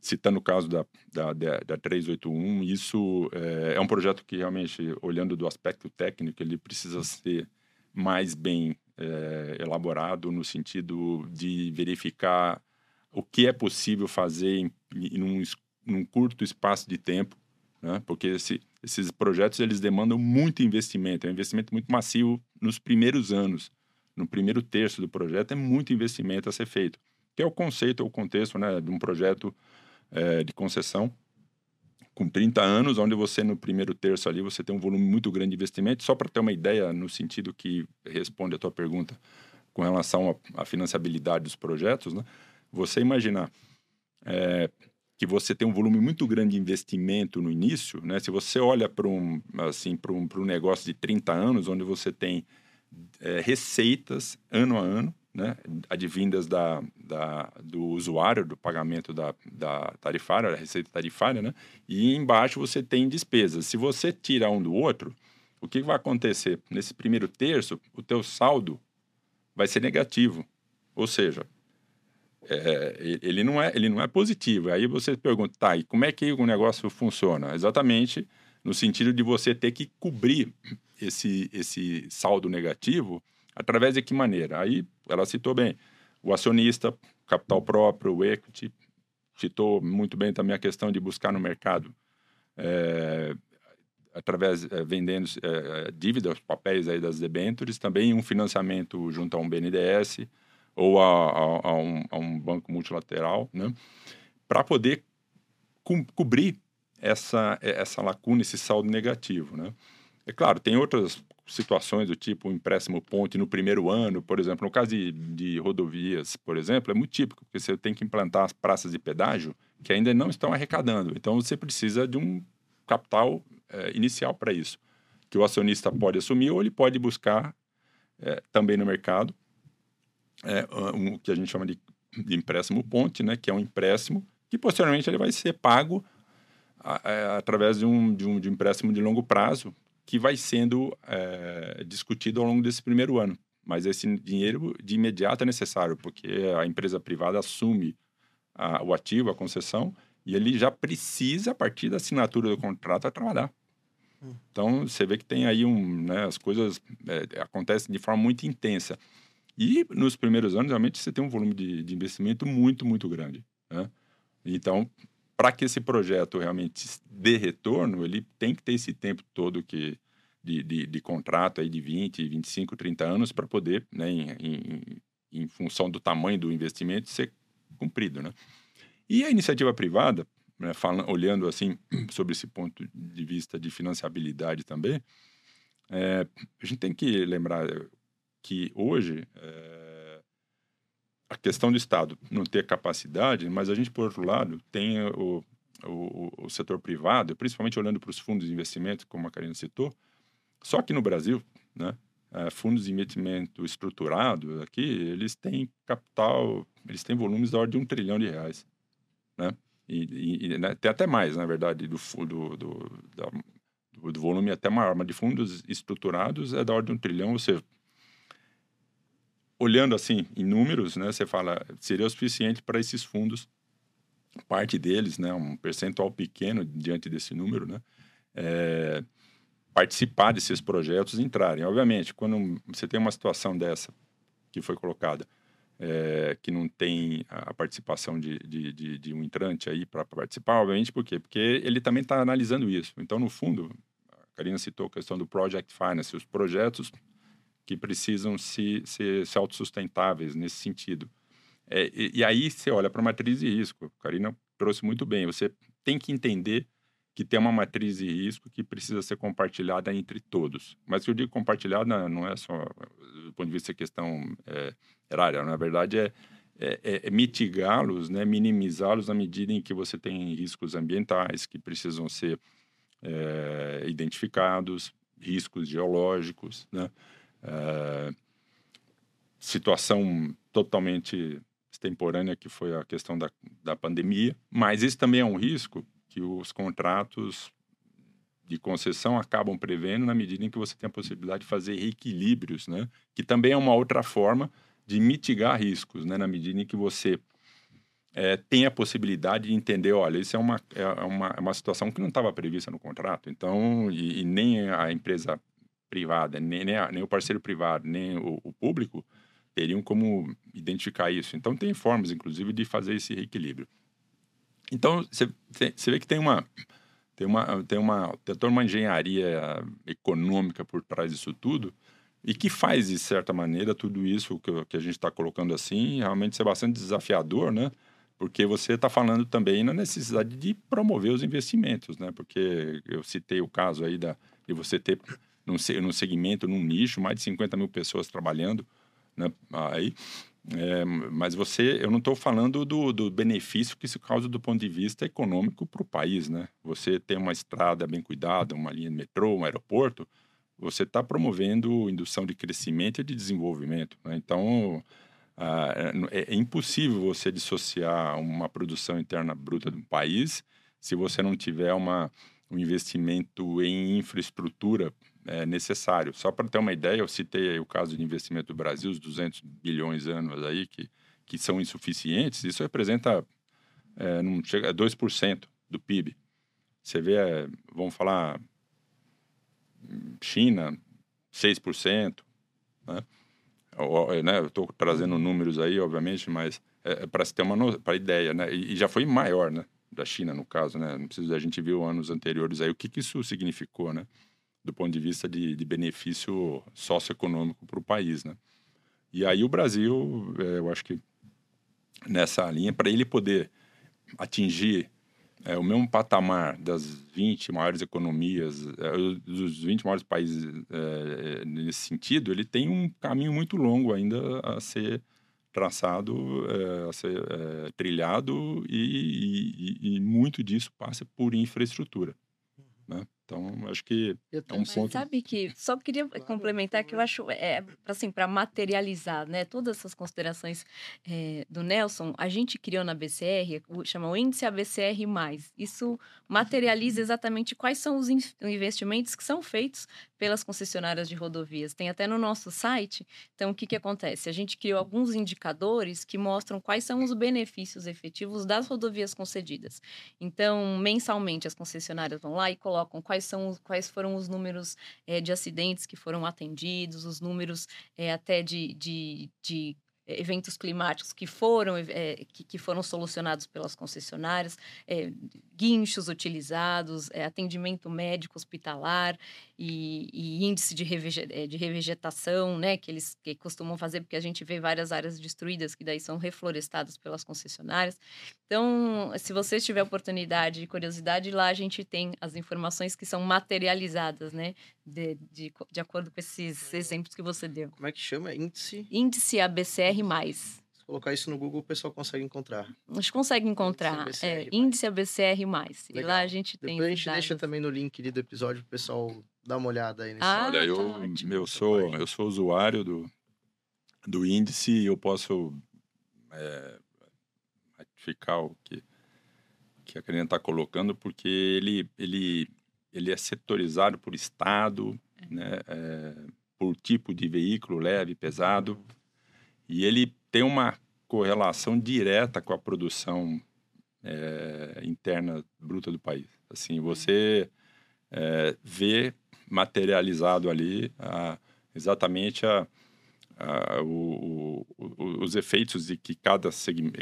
[SPEAKER 3] citando o caso da, da, da 381, isso é, é, um projeto que realmente, olhando do aspecto técnico, ele precisa ser mais bem é, elaborado no sentido de verificar o que é possível fazer em, em um, num curto espaço de tempo, né? porque esse, esses projetos eles demandam muito investimento, é um investimento muito massivo nos primeiros anos, no primeiro terço do projeto é muito investimento a ser feito, que é o conceito, o contexto né, de um projeto é, de concessão com 30 anos, onde você no primeiro terço ali você tem um volume muito grande de investimento, só para ter uma ideia no sentido que responde a tua pergunta com relação à financiabilidade dos projetos, né? Você imaginar é, que você tem um volume muito grande de investimento no início, né? Se você olha para um, assim, para um, um negócio de 30 anos, onde você tem é, receitas ano a ano, né? Advindas da, da, do usuário, do pagamento da, da tarifária, da receita tarifária, né? E embaixo você tem despesas. Se você tirar um do outro, o que vai acontecer? Nesse primeiro terço, o teu saldo vai ser negativo. Ou seja, é, ele, não é, ele não é positivo. Aí você pergunta, tá, e como é que o negócio funciona? Exatamente no sentido de você ter que cobrir esse, esse saldo negativo através de que maneira? Aí ela citou bem o acionista, capital próprio, o equity, citou muito bem também a questão de buscar no mercado é, através é, vendendo é, dívidas, papéis aí das debêntures, também um financiamento junto a um BNDES, ou a, a, a, um, a um, banco multilateral, né? para poder co cobrir essa, essa lacuna, esse saldo negativo. Né? É claro, tem outras situações do tipo um empréstimo ponte no primeiro ano, por exemplo. No caso de, de rodovias, por exemplo, é muito típico, porque você tem que implantar as praças de pedágio que ainda não estão arrecadando. Então, você precisa de um capital é, inicial para isso, que o acionista pode assumir ou ele pode buscar é, também no mercado é, um, que a gente chama de, de, empréstimo ponte, né, que é um empréstimo que posteriormente ele vai ser pago a, a, é, através de um, de um, de um empréstimo de longo prazo que vai sendo é, discutido ao longo desse primeiro ano. Mas esse dinheiro de imediato é necessário, porque a empresa privada assume a, o ativo, a concessão, e ele já precisa, a partir da assinatura do contrato, a trabalhar. Hum. Então, você vê que tem aí um... Né, as coisas é, acontecem de forma muito intensa. E nos primeiros anos, realmente, você tem um volume de, de investimento muito, muito grande. Né? Então, para que esse projeto realmente dê retorno, ele tem que ter esse tempo todo que, de, de, de contrato aí de 20, 25, 30 anos para poder, né, em, em, em, função do tamanho do investimento, ser cumprido. Né? E a iniciativa privada, né, falando, olhando assim sobre esse ponto de vista de financiabilidade também, é, a gente tem que lembrar que hoje é, a questão do Estado não ter capacidade, mas a gente, por outro lado, tem o, o, o setor privado, principalmente olhando para os fundos de investimento, como a Karina citou, só que no Brasil, né, é, fundos de investimento estruturados aqui, eles têm capital, eles têm volumes da ordem de um trilhão de reais, né? E, e né, tem até mais, na verdade, do, do, do, da, do, volume até maior, mas de fundos estruturados é da ordem de um trilhão, ou seja, olhando assim em números, né, você fala seria o suficiente para esses fundos, parte deles, né, um percentual pequeno diante desse número, né, é, participar desses projetos, entrarem. Obviamente, quando você tem uma situação dessa que foi colocada, é, que não tem a participação de, de, de, de um entrante aí para participar, obviamente, por quê? Porque ele também está analisando isso. Então, no fundo, a Karina citou a questão do Project Finance, os projetos que precisam se, ser, ser autossustentáveis nesse sentido. É, e, e, aí você olha para a matriz de risco. A Karina trouxe muito bem. Você tem que entender que tem uma matriz de risco que precisa ser compartilhada entre todos. Mas que eu digo compartilhada não é só do ponto de vista da questão é, erária. Na verdade, é, é, é, é mitigá-los, né, minimizá-los à medida em que você tem riscos ambientais que precisam ser é, identificados, riscos geológicos, né? Situação totalmente extemporânea que foi a questão da, da pandemia, mas isso também é um risco que os contratos de concessão acabam prevendo na medida em que você tem a possibilidade de fazer reequilíbrios, né? Que também é uma outra forma de mitigar riscos, né? Na medida em que você é, tem a possibilidade de entender, olha, isso é uma, é uma, é uma situação que não estava prevista no contrato, então, e, e nem a empresa privada, nem, nem, a, nem, o parceiro privado, nem o, o público teriam como identificar isso. Então, tem formas, inclusive, de fazer esse reequilíbrio. Então, você vê que tem uma, tem uma, tem uma, tem toda uma engenharia econômica por trás disso tudo e que faz, de certa maneira, tudo isso que, que a gente está colocando assim, realmente ser bastante desafiador, né? Porque você está falando também na necessidade de promover os investimentos, né? Porque eu citei o caso aí da, de você ter num, num segmento, num nicho, mais de 50 mil pessoas trabalhando, né? Aí, é, mas você, eu não estou falando do, do, benefício que isso causa do ponto de vista econômico para o país, né? Você tem uma estrada bem cuidada, uma linha de metrô, um aeroporto, você está promovendo indução de crescimento e de desenvolvimento. Né? Então, ah, é, é, impossível você dissociar uma produção interna bruta de um país se você não tiver uma, um investimento em infraestrutura é, necessário. Só para ter uma ideia, eu citei o caso de investimento do Brasil, os 200 bilhões anos aí, que, que são insuficientes, isso representa, é, não chega, 2% do PIB. Você vê, é, vamos falar, China, 6%, né? Eu, né, estou trazendo números aí, obviamente, mas é, é para se ter uma para ideia, né? E, e, já foi maior, né? Da China, no caso, né? Não precisa, a gente viu anos anteriores aí o que, que isso significou, né? Do ponto de vista de, de benefício socioeconômico para o país, né? E aí o Brasil, é, eu acho que nessa linha, para ele poder atingir é, o mesmo patamar das 20 maiores economias, é, dos 20 maiores países é, nesse sentido, ele tem um caminho muito longo ainda a ser traçado, é, a ser é, trilhado e, e, e muito disso passa por infraestrutura. Né? Então, acho que é um ponto.
[SPEAKER 2] Sabe que só queria claro, complementar que eu acho, é, assim, para materializar, né, todas essas considerações é, do Nelson, a gente criou na BCR, chama o índice ABCR+. Isso materializa exatamente quais são os investimentos que são feitos pelas concessionárias de rodovias. Tem até no nosso site. Então, o que, que acontece? A gente criou alguns indicadores que mostram quais são os benefícios efetivos das rodovias concedidas. Então, mensalmente, as concessionárias vão lá e colocam quais, são, quais foram os números é, de acidentes que foram atendidos, os números é, até de, de, de eventos climáticos que foram, é, que, que, foram solucionados pelas concessionárias, é, guinchos utilizados, é, atendimento médico hospitalar e, e índice de, revege, de, revegetação, né, que eles que costumam fazer, porque a gente vê várias áreas destruídas que daí são reflorestadas pelas concessionárias. Então, se você tiver oportunidade e curiosidade, lá a gente tem as informações que são materializadas, né, de, de, de acordo com esses exemplos que você deu.
[SPEAKER 1] Como é que chama? Índice?
[SPEAKER 2] Índice ABCR+.
[SPEAKER 1] Se colocar isso no Google, o pessoal consegue encontrar.
[SPEAKER 2] A gente consegue encontrar. Índice ABCR+. É, índice ABCR+. E lá a gente tem
[SPEAKER 1] Depois a gente dados. deixa também no link do episódio, o pessoal dá uma olhada aí nesse
[SPEAKER 3] ah, Olha, eu, tá eu, sou, eu sou usuário do, do índice e eu posso é, ratificar o que, que a Karina está colocando, porque ele, ele ele é setorizado por estado, é. né, é, por tipo de veículo leve, pesado, e ele tem uma correlação direta com a produção é, interna bruta do país. Assim, você é, vê materializado ali a, exatamente a, a, o, o, os efeitos de que cada,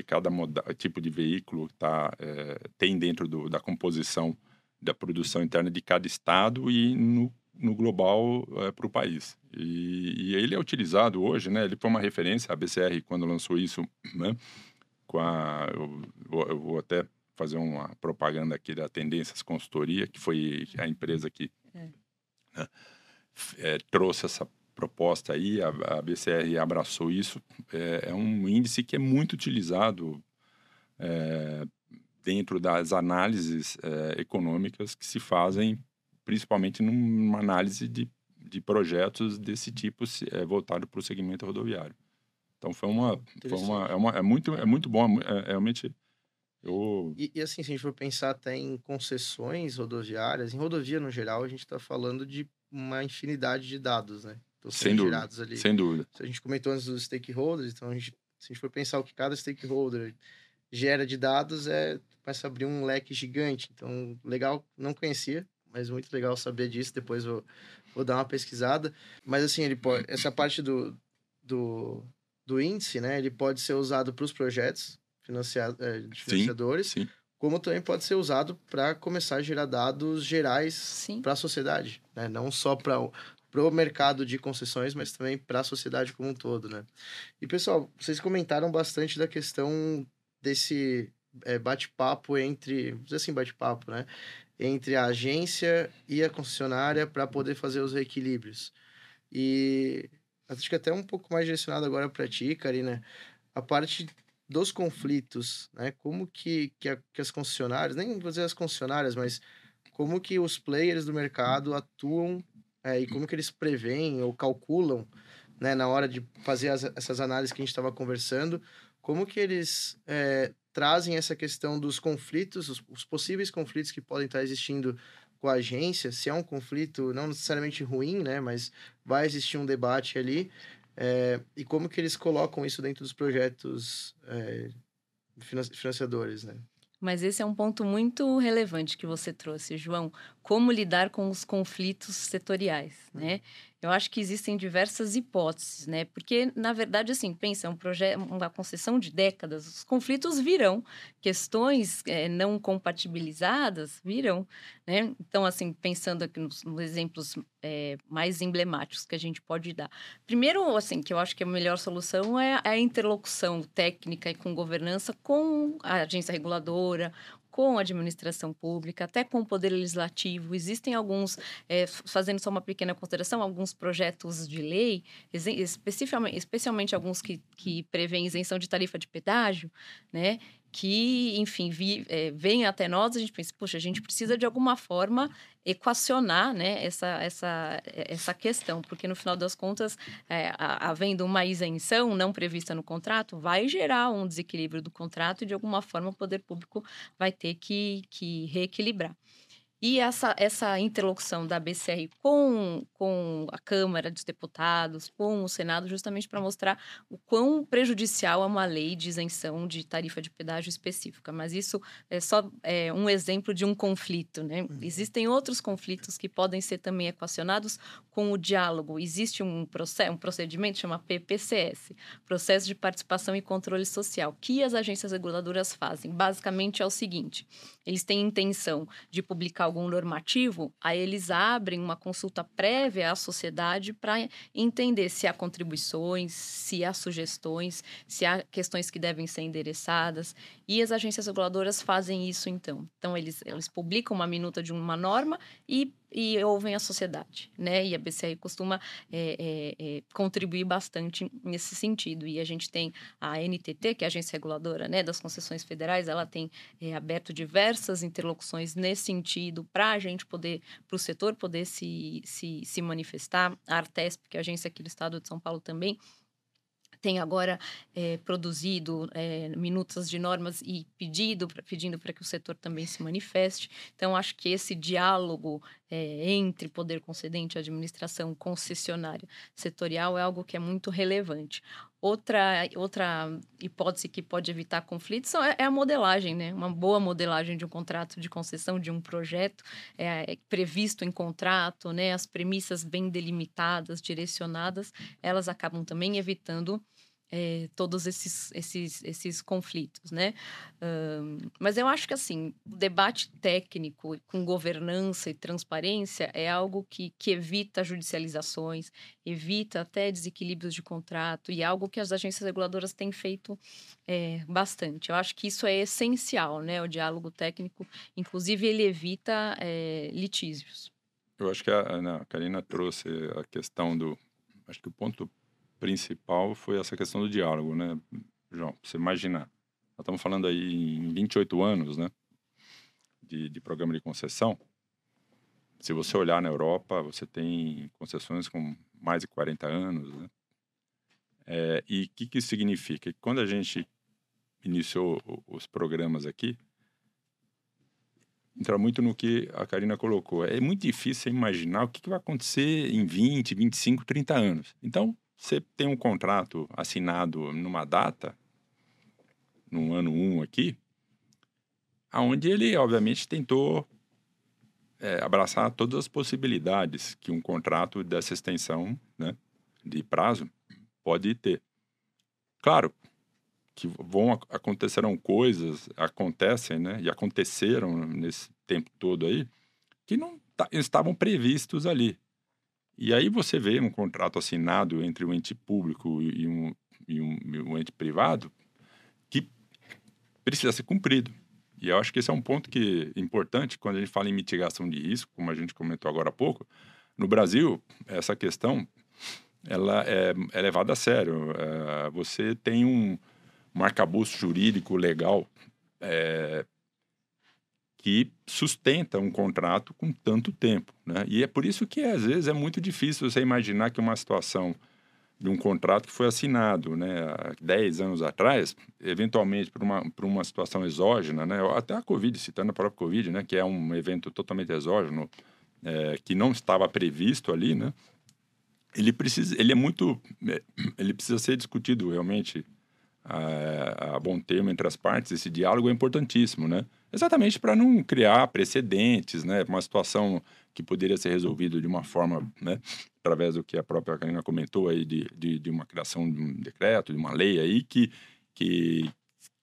[SPEAKER 3] cada moda, tipo de veículo tá, é, tem dentro do, da composição da produção interna de cada estado e no, no global é, para o país. E, e, ele é utilizado hoje, né? Ele foi uma referência, a BCR, quando lançou isso, né? Com a, eu, eu vou até fazer uma propaganda aqui da Tendências Consultoria, que foi a empresa que é. Né, é, trouxe essa proposta aí, a, a BCR abraçou isso. É, é, um índice que é muito utilizado é, dentro das análises é, econômicas que se fazem, principalmente numa análise de, de projetos desse tipo é, voltado para o segmento rodoviário. Então foi uma, foi uma, é, uma, é muito, é muito bom, é, é realmente eu...
[SPEAKER 1] E, e, assim, se a gente for pensar até em concessões rodoviárias, em rodovia no geral, a gente está falando de uma infinidade de dados, né?
[SPEAKER 3] Então, sem dúvida, ali. sem dúvida.
[SPEAKER 1] A gente comentou antes dos stakeholders, então a gente, se a gente for pensar o que cada stakeholder gera de dados, é começa a abrir um leque gigante. Então, legal, não conhecia, mas muito legal saber disso. Depois vou, vou dar uma pesquisada. Mas assim, ele pode, essa parte do, do, do índice, né? Ele pode ser usado para os projetos financiado, é, de financiadores. Sim, sim. Como também pode ser usado para começar a gerar dados gerais para a sociedade, né? Não só para para o mercado de concessões, mas também para a sociedade como um todo, né? E pessoal, vocês comentaram bastante da questão desse é, bate-papo entre, dizer assim, bate-papo, né? Entre a agência e a concessionária para poder fazer os reequilíbrios. E acho que até um pouco mais direcionado agora para ti, Karina, a parte dos conflitos, né? Como que, que, a, que as concessionárias, nem vou dizer as concessionárias, mas como que os players do mercado atuam é, e como que eles preveem ou calculam, né, na hora de fazer as, essas análises que a gente estava conversando, como que eles é, trazem essa questão dos conflitos, os, os, possíveis conflitos que podem estar existindo com a agência, se é um conflito não necessariamente ruim, né, mas vai existir um debate ali, é, e como que eles colocam isso dentro dos projetos é, financiadores, né?
[SPEAKER 2] Mas esse é um ponto muito relevante que você trouxe, João. Como lidar com os conflitos setoriais, né? Eu acho que existem diversas hipóteses, né? Porque, na verdade, assim, pensa, é um projeto, uma concessão de décadas, os conflitos virão, questões é, não compatibilizadas virão, né? Então, assim, pensando aqui nos, nos exemplos é, mais emblemáticos que a gente pode dar. Primeiro, assim, que eu acho que a melhor solução é a interlocução técnica e com governança com a agência reguladora, com a administração pública, até com o poder legislativo. Existem alguns, é, fazendo só uma pequena consideração, alguns projetos de lei, especificamente, especialmente alguns que, que prevêem isenção de tarifa de pedágio, né? Que, enfim, vi, é, vem até nós, a gente pensa, poxa, a gente precisa de alguma forma equacionar né, essa, essa, essa questão, porque no final das contas, é, havendo uma isenção não prevista no contrato, vai gerar um desequilíbrio do contrato e, de alguma forma, o poder público vai ter que, que reequilibrar. E essa, essa interlocução da BCR com, com a Câmara dos Deputados, com o Senado, justamente para mostrar o quão prejudicial é uma lei de isenção de tarifa de pedágio específica. Mas isso é só é, um exemplo de um conflito. Né? Uhum. Existem outros conflitos que podem ser também equacionados com o diálogo. Existe um, proced um procedimento chama PPCS Processo de Participação e Controle Social que as agências reguladoras fazem. Basicamente é o seguinte: eles têm intenção de publicar algum normativo, aí eles abrem uma consulta prévia à sociedade para entender se há contribuições, se há sugestões, se há questões que devem ser endereçadas. E as agências reguladoras fazem isso então. Então, eles, eles publicam uma minuta de uma norma e e ouvem a sociedade, né? E a BCR costuma é, é, é, contribuir bastante nesse sentido. E a gente tem a NTT, que é a agência reguladora né, das concessões federais, ela tem é, aberto diversas interlocuções nesse sentido para a gente poder, para o setor poder se, se, se manifestar. A Artesp, que é a agência aqui do estado de São Paulo também, tem agora é, produzido é, minutas de normas e pedido, pedindo para que o setor também se manifeste. Então, acho que esse diálogo é, entre poder concedente administração concessionária setorial é algo que é muito relevante. Outra, outra hipótese que pode evitar conflitos é, é a modelagem, né? Uma boa modelagem de um contrato de concessão de um projeto é, é previsto em contrato, né? As premissas bem delimitadas, direcionadas, elas acabam também evitando é, todos esses, esses, esses conflitos, né? Um, mas eu acho que, assim, o debate técnico com governança e transparência é algo que, que evita judicializações, evita até desequilíbrios de contrato e é algo que as agências reguladoras têm feito é, bastante. Eu acho que isso é essencial, né? O diálogo técnico, inclusive, ele evita é, litígios.
[SPEAKER 3] Eu acho que a Ana Karina trouxe a questão do... Acho que o ponto principal foi essa questão do diálogo, né, João? Você imaginar, nós estamos falando aí em 28 anos, né, de, de programa de concessão. Se você olhar na Europa, você tem concessões com mais de 40 anos, né? É, e o que, que isso significa? Quando a gente iniciou os programas aqui, entra muito no que a Karina colocou. É muito difícil imaginar o que, que vai acontecer em 20, 25, 30 anos. Então, você tem um contrato assinado numa data, no ano 1 um aqui, aonde ele, obviamente, tentou é, abraçar todas as possibilidades que um contrato dessa extensão né, de prazo pode ter. Claro, que vão acontecerão coisas, acontecem, né? E aconteceram nesse tempo todo aí que não estavam previstos ali. E aí você vê um contrato assinado entre um ente público e um, e um, um ente privado que precisa ser cumprido. E eu acho que esse é um ponto que importante quando a gente fala em mitigação de risco, como a gente comentou agora há pouco. No Brasil, essa questão ela é, é levada a sério. É, você tem um, um arcabouço jurídico legal é, que sustenta um contrato com tanto tempo. Né? E é por isso que, às vezes, é muito difícil você imaginar que uma situação de um contrato que foi assinado né, há 10 anos atrás, eventualmente por uma, por uma situação exógena, né, até a Covid, citando a própria Covid, né, que é um evento totalmente exógeno, é, que não estava previsto ali, né, ele precisa, ele é muito, é, ele precisa ser discutido realmente a, a, bom termo entre as partes, esse diálogo é importantíssimo, né? Exatamente para não criar precedentes, né? Uma situação que poderia ser resolvida de uma forma, né? Através do que a própria Karina comentou aí de, de, de uma criação de um decreto, de uma lei aí que, que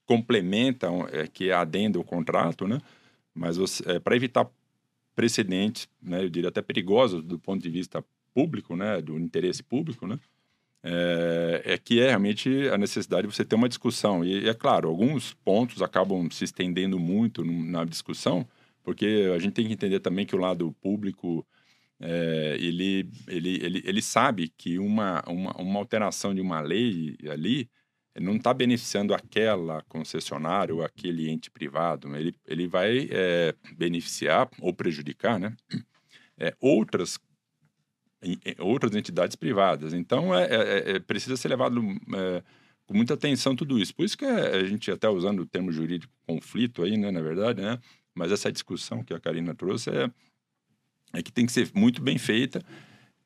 [SPEAKER 3] complementa, é, que adenda o contrato, né? Mas é, para evitar precedentes, né? Eu diria até perigosos do ponto de vista público, né? Do interesse público, né? É, é, que é realmente a necessidade de você ter uma discussão. E, é claro, alguns pontos acabam se estendendo muito na discussão, porque a gente tem que entender também que o lado público é, ele, ele, ele, ele sabe que uma, uma, uma alteração de uma lei ali não está beneficiando aquela concessionária ou aquele ente privado. Ele, ele vai é, beneficiar ou prejudicar né, é, outras outras entidades privadas. Então, é, é, é, é precisa ser levado é, com muita atenção tudo isso. Por isso que a gente até usando o termo jurídico conflito aí, né, na verdade, né? Mas essa discussão que a Karina trouxe é, é que tem que ser muito bem feita,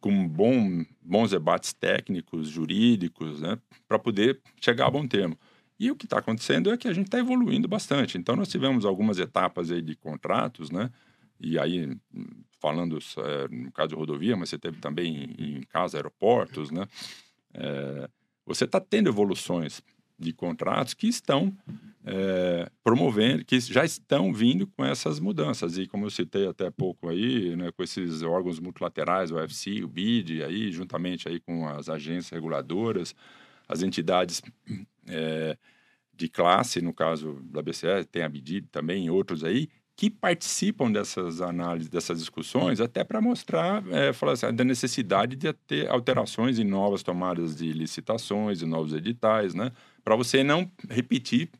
[SPEAKER 3] com bom, bons debates técnicos, jurídicos, né, para poder chegar a bom termo. E o que está acontecendo é que a gente está evoluindo bastante. Então, nós tivemos algumas etapas aí de contratos, né? E aí, falando é, no caso de rodovia, mas você teve também em, casa, aeroportos, né? É, você está tendo evoluções de contratos que estão é, promovendo, que já estão vindo com essas mudanças. E como eu citei até pouco aí, né, com esses órgãos multilaterais, o UFC, o BID, aí, juntamente aí com as agências reguladoras, as entidades é, de classe, no caso da BCE, tem a BID também, outros aí, que participam dessas análises, dessas discussões, até para mostrar, é, falar assim, da necessidade de ter alterações em novas tomadas de licitações, e novos editais, né? Para você não repetir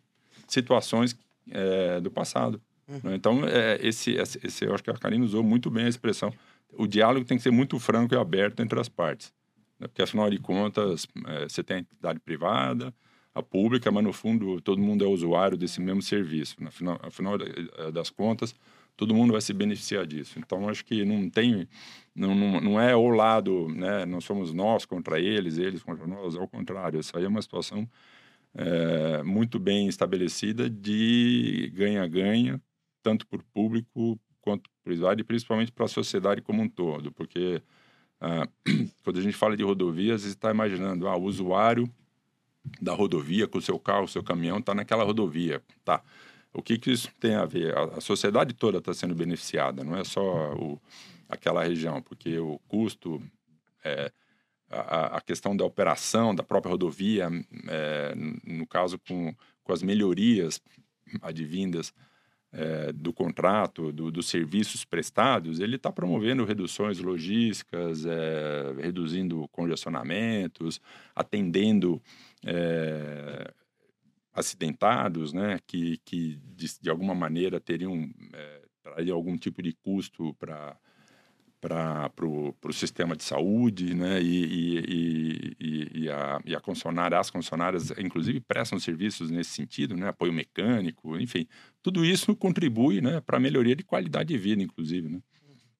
[SPEAKER 3] situações é, do passado. Uhum. Né? Então, é, esse, esse, eu acho que a Karine usou muito bem a expressão. O diálogo tem que ser muito franco e aberto entre as partes. Né? Porque, afinal de contas, você tem a entidade privada, a pública, mas no fundo todo mundo é usuário desse mesmo serviço. Afinal, afinal eh, das contas, todo mundo vai se beneficiar disso. Então, acho que não tem, não, não, não é o lado, né? Não somos nós contra eles, eles contra nós, ao contrário. Isso aí é uma situação é, muito bem estabelecida de ganha-ganha, tanto por público quanto privado e principalmente para a sociedade como um todo, porque ah, quando a gente fala de rodovias, está imaginando, ah, o usuário da rodovia, com o seu carro, seu caminhão está naquela rodovia, tá? O que, que isso tem a ver? A, a sociedade toda está sendo beneficiada, não é só o, aquela região, porque o custo, é, a, a, questão da operação da própria rodovia, é, no caso com, com as melhorias advindas é, do contrato, do, dos serviços prestados, ele está promovendo reduções logísticas, é, reduzindo congestionamentos, atendendo é, acidentados, né, que, que de, de, alguma maneira teriam é, algum tipo de custo para para o sistema de saúde, né? E, e, e, e, a, e a concessionária, as concessionárias, inclusive, prestam serviços nesse sentido, né? Apoio mecânico, enfim. Tudo isso contribui né, para a melhoria de qualidade de vida, inclusive, né?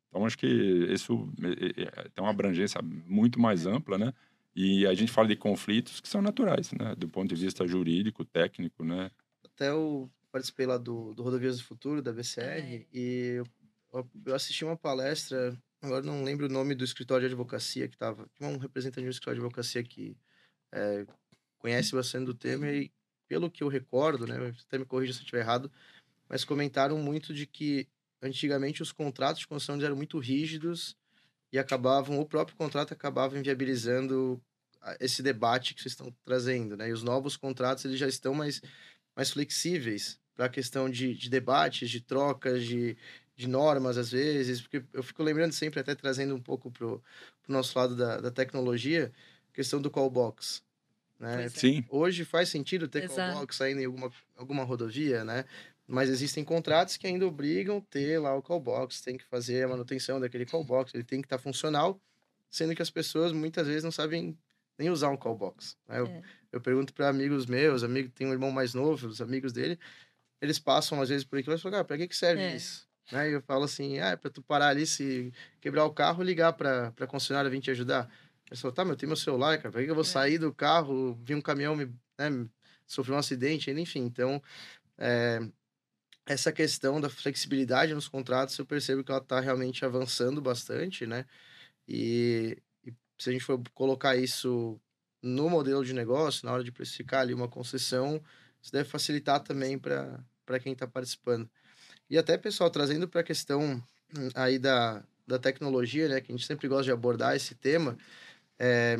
[SPEAKER 3] Então, acho que isso é, é, é, tem uma abrangência muito mais ampla, né? E a gente fala de conflitos que são naturais, né? Do ponto de vista jurídico, técnico, né?
[SPEAKER 1] Até eu participei lá do, do Rodovias do Futuro, da VCR, é. e eu, eu assisti uma palestra agora não lembro o nome do escritório de advocacia que estava. Tinha um representante do escritório de advocacia que é, conhece bastante do tema e, pelo que eu recordo, né, até me corrija se eu estiver errado, mas comentaram muito de que antigamente os contratos de construção eram muito rígidos e acabavam, o próprio contrato acabava inviabilizando esse debate que vocês estão trazendo, né? E os novos contratos eles já estão mais, mais flexíveis para a questão de, de debates, de trocas, de, de normas, às vezes, porque eu fico lembrando sempre, até trazendo um pouco para o nosso lado da, da tecnologia, questão do call box. Né?
[SPEAKER 3] É. Sim.
[SPEAKER 1] Hoje faz sentido ter Exato. call box ainda em alguma, alguma rodovia, né? Mas existem contratos que ainda obrigam ter lá o call box, tem que fazer a manutenção daquele call box, ele tem que estar tá funcional, sendo que as pessoas muitas vezes não sabem nem usar um call box. Né? Eu, é. eu pergunto para amigos meus, amigo, tem um irmão mais novo, os amigos dele, eles passam às vezes por aquilo e falam, ah, para que, que serve é. isso? Né? E eu falo assim, ah, é para tu parar ali, se quebrar o carro, ligar para a concessionária vir te ajudar. Eu falo, tá, meu, tem meu celular, cara, para que eu vou é. sair do carro, vir um caminhão, me, né, sofreu um acidente, enfim. Então, é, essa questão da flexibilidade nos contratos, eu percebo que ela está realmente avançando bastante, né? E, e, se a gente for colocar isso no modelo de negócio, na hora de precificar ali uma concessão, isso deve facilitar também para quem está participando. E até, pessoal, trazendo para a questão hum, aí da, da tecnologia, né, que a gente sempre gosta de abordar esse tema, é,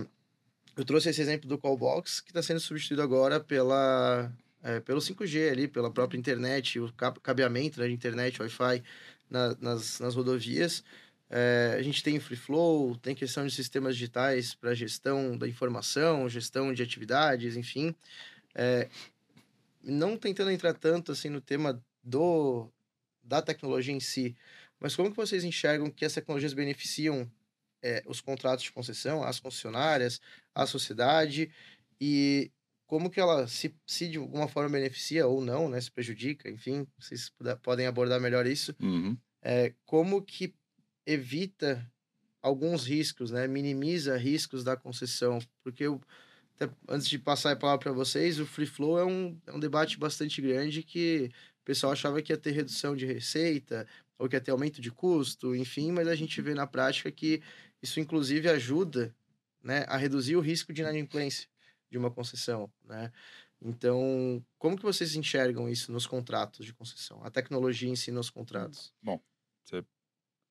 [SPEAKER 1] eu trouxe esse exemplo do Callbox, que está sendo substituído agora pela, é, pelo 5G ali, pela própria internet, o cabeamento né, de internet, Wi-Fi na, nas, nas rodovias. É, a gente tem Free Flow, tem questão de sistemas digitais para gestão da informação, gestão de atividades, enfim. É, não tentando entrar tanto assim no tema do da tecnologia em si, mas como que vocês enxergam que as tecnologias beneficiam é, os contratos de concessão, as concessionárias, a sociedade e como que ela se, se de alguma forma beneficia ou não, né, se prejudica, enfim, vocês puder, podem abordar melhor isso.
[SPEAKER 3] Uhum.
[SPEAKER 1] É, como que evita alguns riscos, né, minimiza riscos da concessão, porque eu, até, antes de passar a palavra para vocês, o free flow é um, é um debate bastante grande que o pessoal achava que ia ter redução de receita ou que ia ter aumento de custo, enfim, mas a gente vê na prática que isso inclusive ajuda né, a reduzir o risco de inadimplência de uma concessão, né? Então, como que vocês enxergam isso nos contratos de concessão? A tecnologia em si nos contratos?
[SPEAKER 3] Bom, você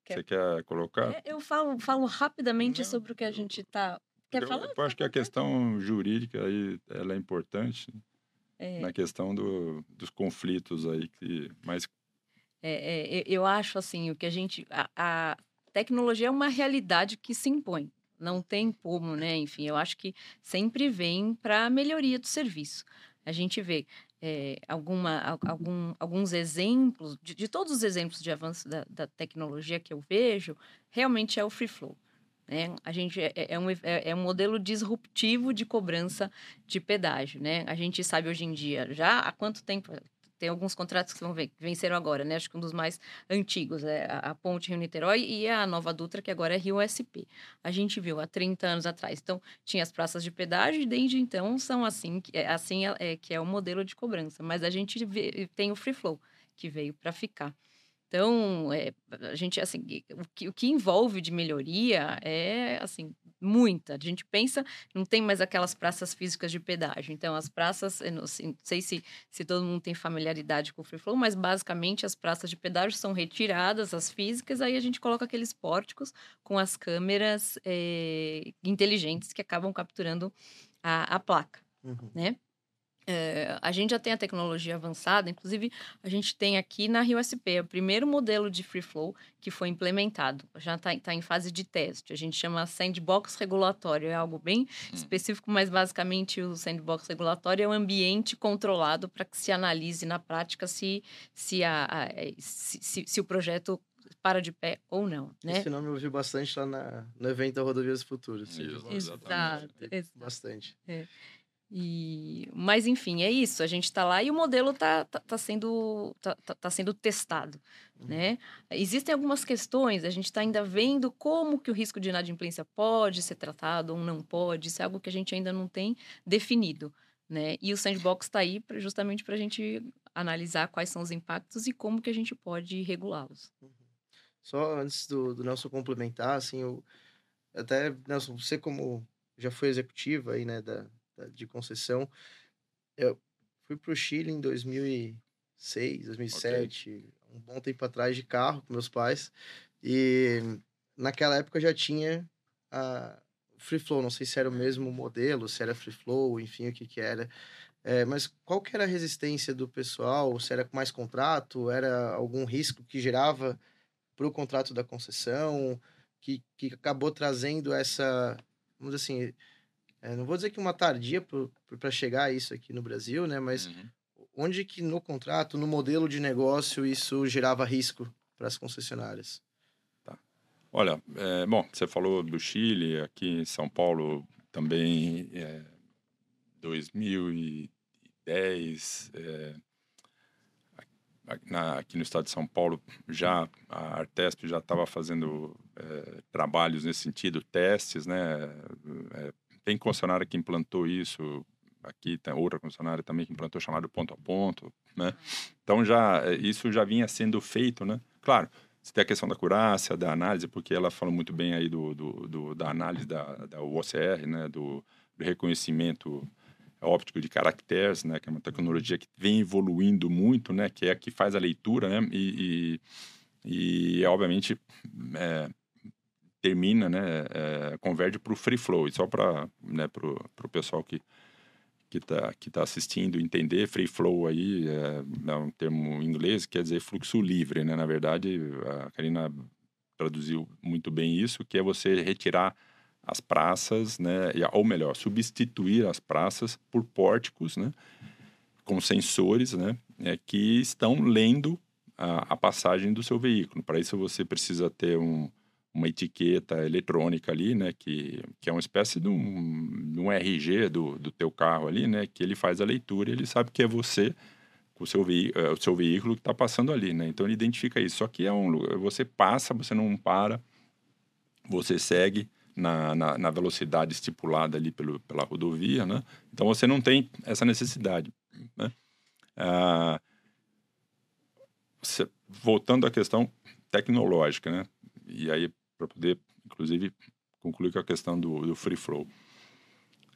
[SPEAKER 3] quer, quer colocar?
[SPEAKER 2] É, eu falo, falo rapidamente Não, sobre o que a gente está... Quer
[SPEAKER 3] eu,
[SPEAKER 2] falar?
[SPEAKER 3] Eu acho que a questão jurídica aí, ela é importante. É. Na questão do, dos conflitos aí que mais
[SPEAKER 2] é, é, eu acho assim o que a gente a, a, tecnologia é uma realidade que se impõe não tem como né enfim eu acho que sempre vem para a melhoria do serviço a gente vê é, alguma, algum, alguns exemplos de, de, todos os exemplos de avanço da, da tecnologia que eu vejo realmente é o free flow né? A gente é, é, é, um, é, é, um modelo disruptivo de cobrança de pedágio. Né? A gente sabe hoje em dia, já há quanto tempo tem alguns contratos que vão ver, que venceram agora, né? Acho que um dos mais antigos é a, Ponte Rio-Niterói e a Nova Dutra, que agora é Rio-SP. A gente viu há 30 anos atrás. Então, tinha as praças de pedágio e desde então são assim, é, assim é, é, que é o modelo de cobrança. Mas a gente vê, tem o Free Flow, que veio para ficar. Então, é, a gente, assim, o que, o que envolve de melhoria é, assim, muita. A gente pensa, não tem mais aquelas praças físicas de pedágio. Então, as praças, não, assim, não sei se, se todo mundo tem familiaridade com o Free Flow, mas basicamente as praças de pedágio são retiradas, as físicas, aí a gente coloca aqueles pórticos com as câmeras é, inteligentes que acabam capturando a, a placa, uhum. né? É, a gente já tem a tecnologia avançada, inclusive a gente tem aqui na RioSP o primeiro modelo de free flow que foi implementado, já está tá em fase de teste. A gente chama sandbox regulatório, é algo bem hum. específico, mas basicamente o sandbox regulatório é um ambiente controlado para que se analise na prática se, se, a, a se, se, se, o projeto para de pé ou não, né?
[SPEAKER 1] Esse nome eu ouvi bastante lá na, no evento da Rodovias Futuras.
[SPEAKER 2] Exato, exato.
[SPEAKER 1] Bastante.
[SPEAKER 2] E, mas enfim, é isso. A gente está lá e o modelo está tá, tá sendo, tá, tá, tá sendo testado,
[SPEAKER 1] Uhum.
[SPEAKER 2] né? Existem algumas questões. A gente está ainda vendo como que o risco de inadimplência pode ser tratado ou não pode. Isso é algo que a gente ainda não tem definido, né? E o sandbox está aí pra, justamente para a gente analisar quais são os impactos e como que a gente pode regulá-los.
[SPEAKER 1] Só antes do, do Nelson complementar, assim, eu até, Nelson, você como já foi executivo aí, né, da- de concessão, eu fui para o Chile em 2006, 2007, um bom tempo atrás de carro com meus pais, e naquela época já tinha a Free Flow, não sei se era o mesmo modelo, se era Free Flow, enfim, o que que era, é, mas qual que era a resistência do pessoal? Se era mais contrato? Era algum risco que gerava para o contrato da concessão, que, que acabou trazendo essa, vamos dizer assim, é, não vou dizer que uma tardia para chegar a isso aqui no Brasil, né? Mas
[SPEAKER 3] Uhum.
[SPEAKER 1] onde que no contrato, no modelo de negócio, isso gerava risco para as concessionárias?
[SPEAKER 3] Olha, é, bom, você falou do Chile, aqui em São Paulo também, é, 2010, é, na- aqui no estado de São Paulo, já a Artesp já estava fazendo é, trabalhos nesse sentido, testes, né? É, tem concessionária que implantou isso, aqui tem outra concessionária também que implantou chamado ponto a ponto, né? Então já é, isso já vinha sendo feito, né? Claro, você tem a questão da curácia, da análise, porque ela falou muito bem aí do, do, do- da análise da, da OCR, né? Do, do reconhecimento óptico de caracteres, né? Que é uma tecnologia que vem evoluindo muito, né? Que é a que faz a leitura, né? E, e, e, obviamente, é, termina, né? É, converte para o free flow. E só para né, o pessoal que que está que tá assistindo entender, free flow aí é, é um termo em inglês, quer dizer fluxo livre, né? Na verdade, a Karina traduziu muito bem isso, que é você retirar as praças, né? Ou melhor, substituir as praças por pórticos, né? Com sensores, né? É, que estão lendo a, a passagem do seu veículo. Para isso você precisa ter um, uma etiqueta eletrônica ali, né, que, que é uma espécie de um, de um RG do, do teu carro ali, né, que ele faz a leitura e ele sabe que é você, o seu, eh, o seu veículo que está passando ali, né, então ele identifica isso. Só que é um, você passa, você não para, você segue na, na, na velocidade estipulada ali pelo, pela rodovia, né, então você não tem essa necessidade, né. Ah, voltando à questão tecnológica, né, e aí para poder, inclusive, concluir com a questão do, do free flow.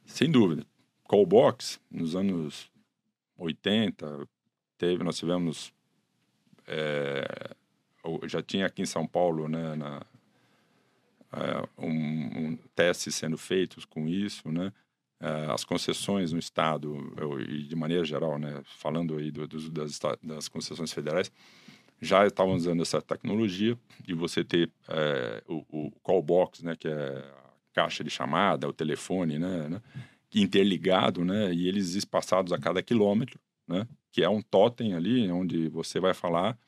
[SPEAKER 3] Sem dúvida, call box nos anos 80 teve, nós tivemos é, já tinha aqui em São Paulo, né, na, é, um, um testes sendo feitos com isso, né, é, as concessões no estado eu- e de maneira geral, né, falando aí do, dos- das, das concessões federais, já estavam usando essa tecnologia de você ter é, o, o call box, né, que é a caixa de chamada, o telefone, né, né, interligado, né, e eles espaçados a cada quilômetro, né, que é um totem ali onde você vai falar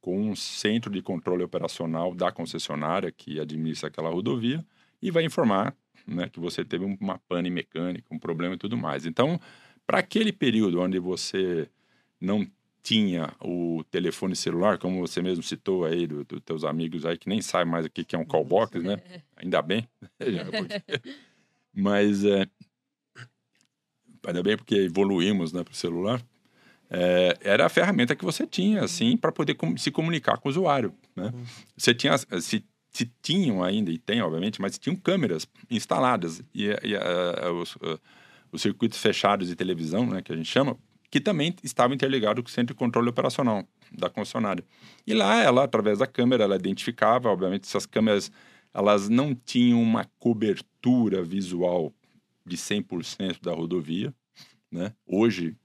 [SPEAKER 3] com um centro de controle operacional da concessionária que administra aquela rodovia e vai informar, né, que você teve uma pane mecânica, um problema e tudo mais. Então, para aquele período onde você não tinha o telefone celular, como você mesmo citou aí, dos do teus amigos aí, que nem sabe mais o que, é um call box, né? Ainda bem. Mas, é, ainda bem porque evoluímos né, para o celular. É, era a ferramenta que você tinha, assim, para poder com- se comunicar com o usuário, né? Você tinha, se, se tinham ainda, e tem, obviamente, mas tinham câmeras instaladas. E, e ah, os, ah, os circuitos fechados de televisão, né, que a gente chama, que também estava interligado com o centro de controle operacional da concessionária. E lá, ela, através da câmera, ela identificava, obviamente, essas câmeras, elas não tinham uma cobertura visual de 100% da rodovia, né? Hoje,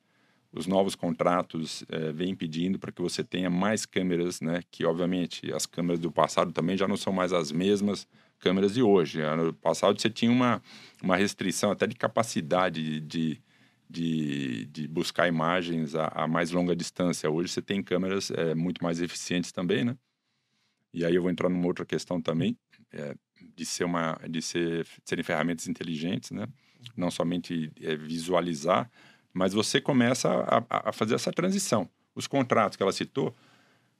[SPEAKER 3] os novos contratos eh, vêm pedindo para que você tenha mais câmeras, né? Que, obviamente, as câmeras do passado também já não são mais as mesmas câmeras de hoje. No passado, você tinha uma, uma restrição até de capacidade de, de, de buscar imagens a, a mais longa distância. Hoje você tem câmeras é, muito mais eficientes também, né? E aí eu vou entrar numa outra questão também, é, de ser uma, de ser, serem ferramentas inteligentes, né? Não somente é, visualizar, mas você começa a, a, fazer essa transição. Os contratos que ela citou,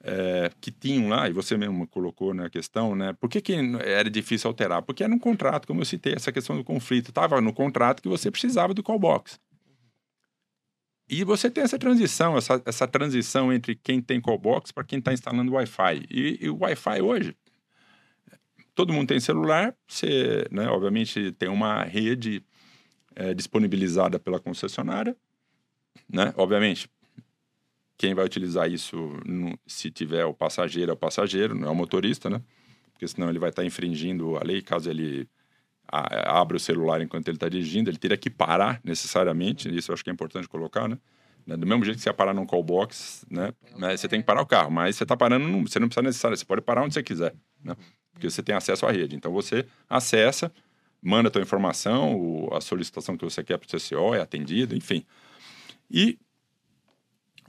[SPEAKER 3] é, que tinham lá, e você mesmo colocou na questão, né? Por que, que era difícil alterar? Porque era um contrato, como eu citei, essa questão do conflito. Estava no contrato que você precisava do call box. E você tem essa transição, essa, essa transição entre quem tem call box para quem está instalando Wi-Fi. E, e, o Wi-Fi hoje, todo mundo tem celular, você, né, obviamente, tem uma rede é, disponibilizada pela concessionária, né? Obviamente, quem vai utilizar isso, no, se tiver o passageiro, é o passageiro, não é o motorista, né? Porque senão ele vai estar infringindo a lei caso ele a, abra o celular enquanto ele está dirigindo. Ele teria que parar necessariamente, isso eu acho que é importante colocar, né? né do mesmo jeito que você parar num call box, né? né? Você tem que parar o carro, mas você está parando, você não precisa necessariamente, você pode parar onde você quiser, né? Porque você tem acesso à rede. Então você acessa, manda a tua informação, a solicitação que você quer para o CCO é atendido, enfim. E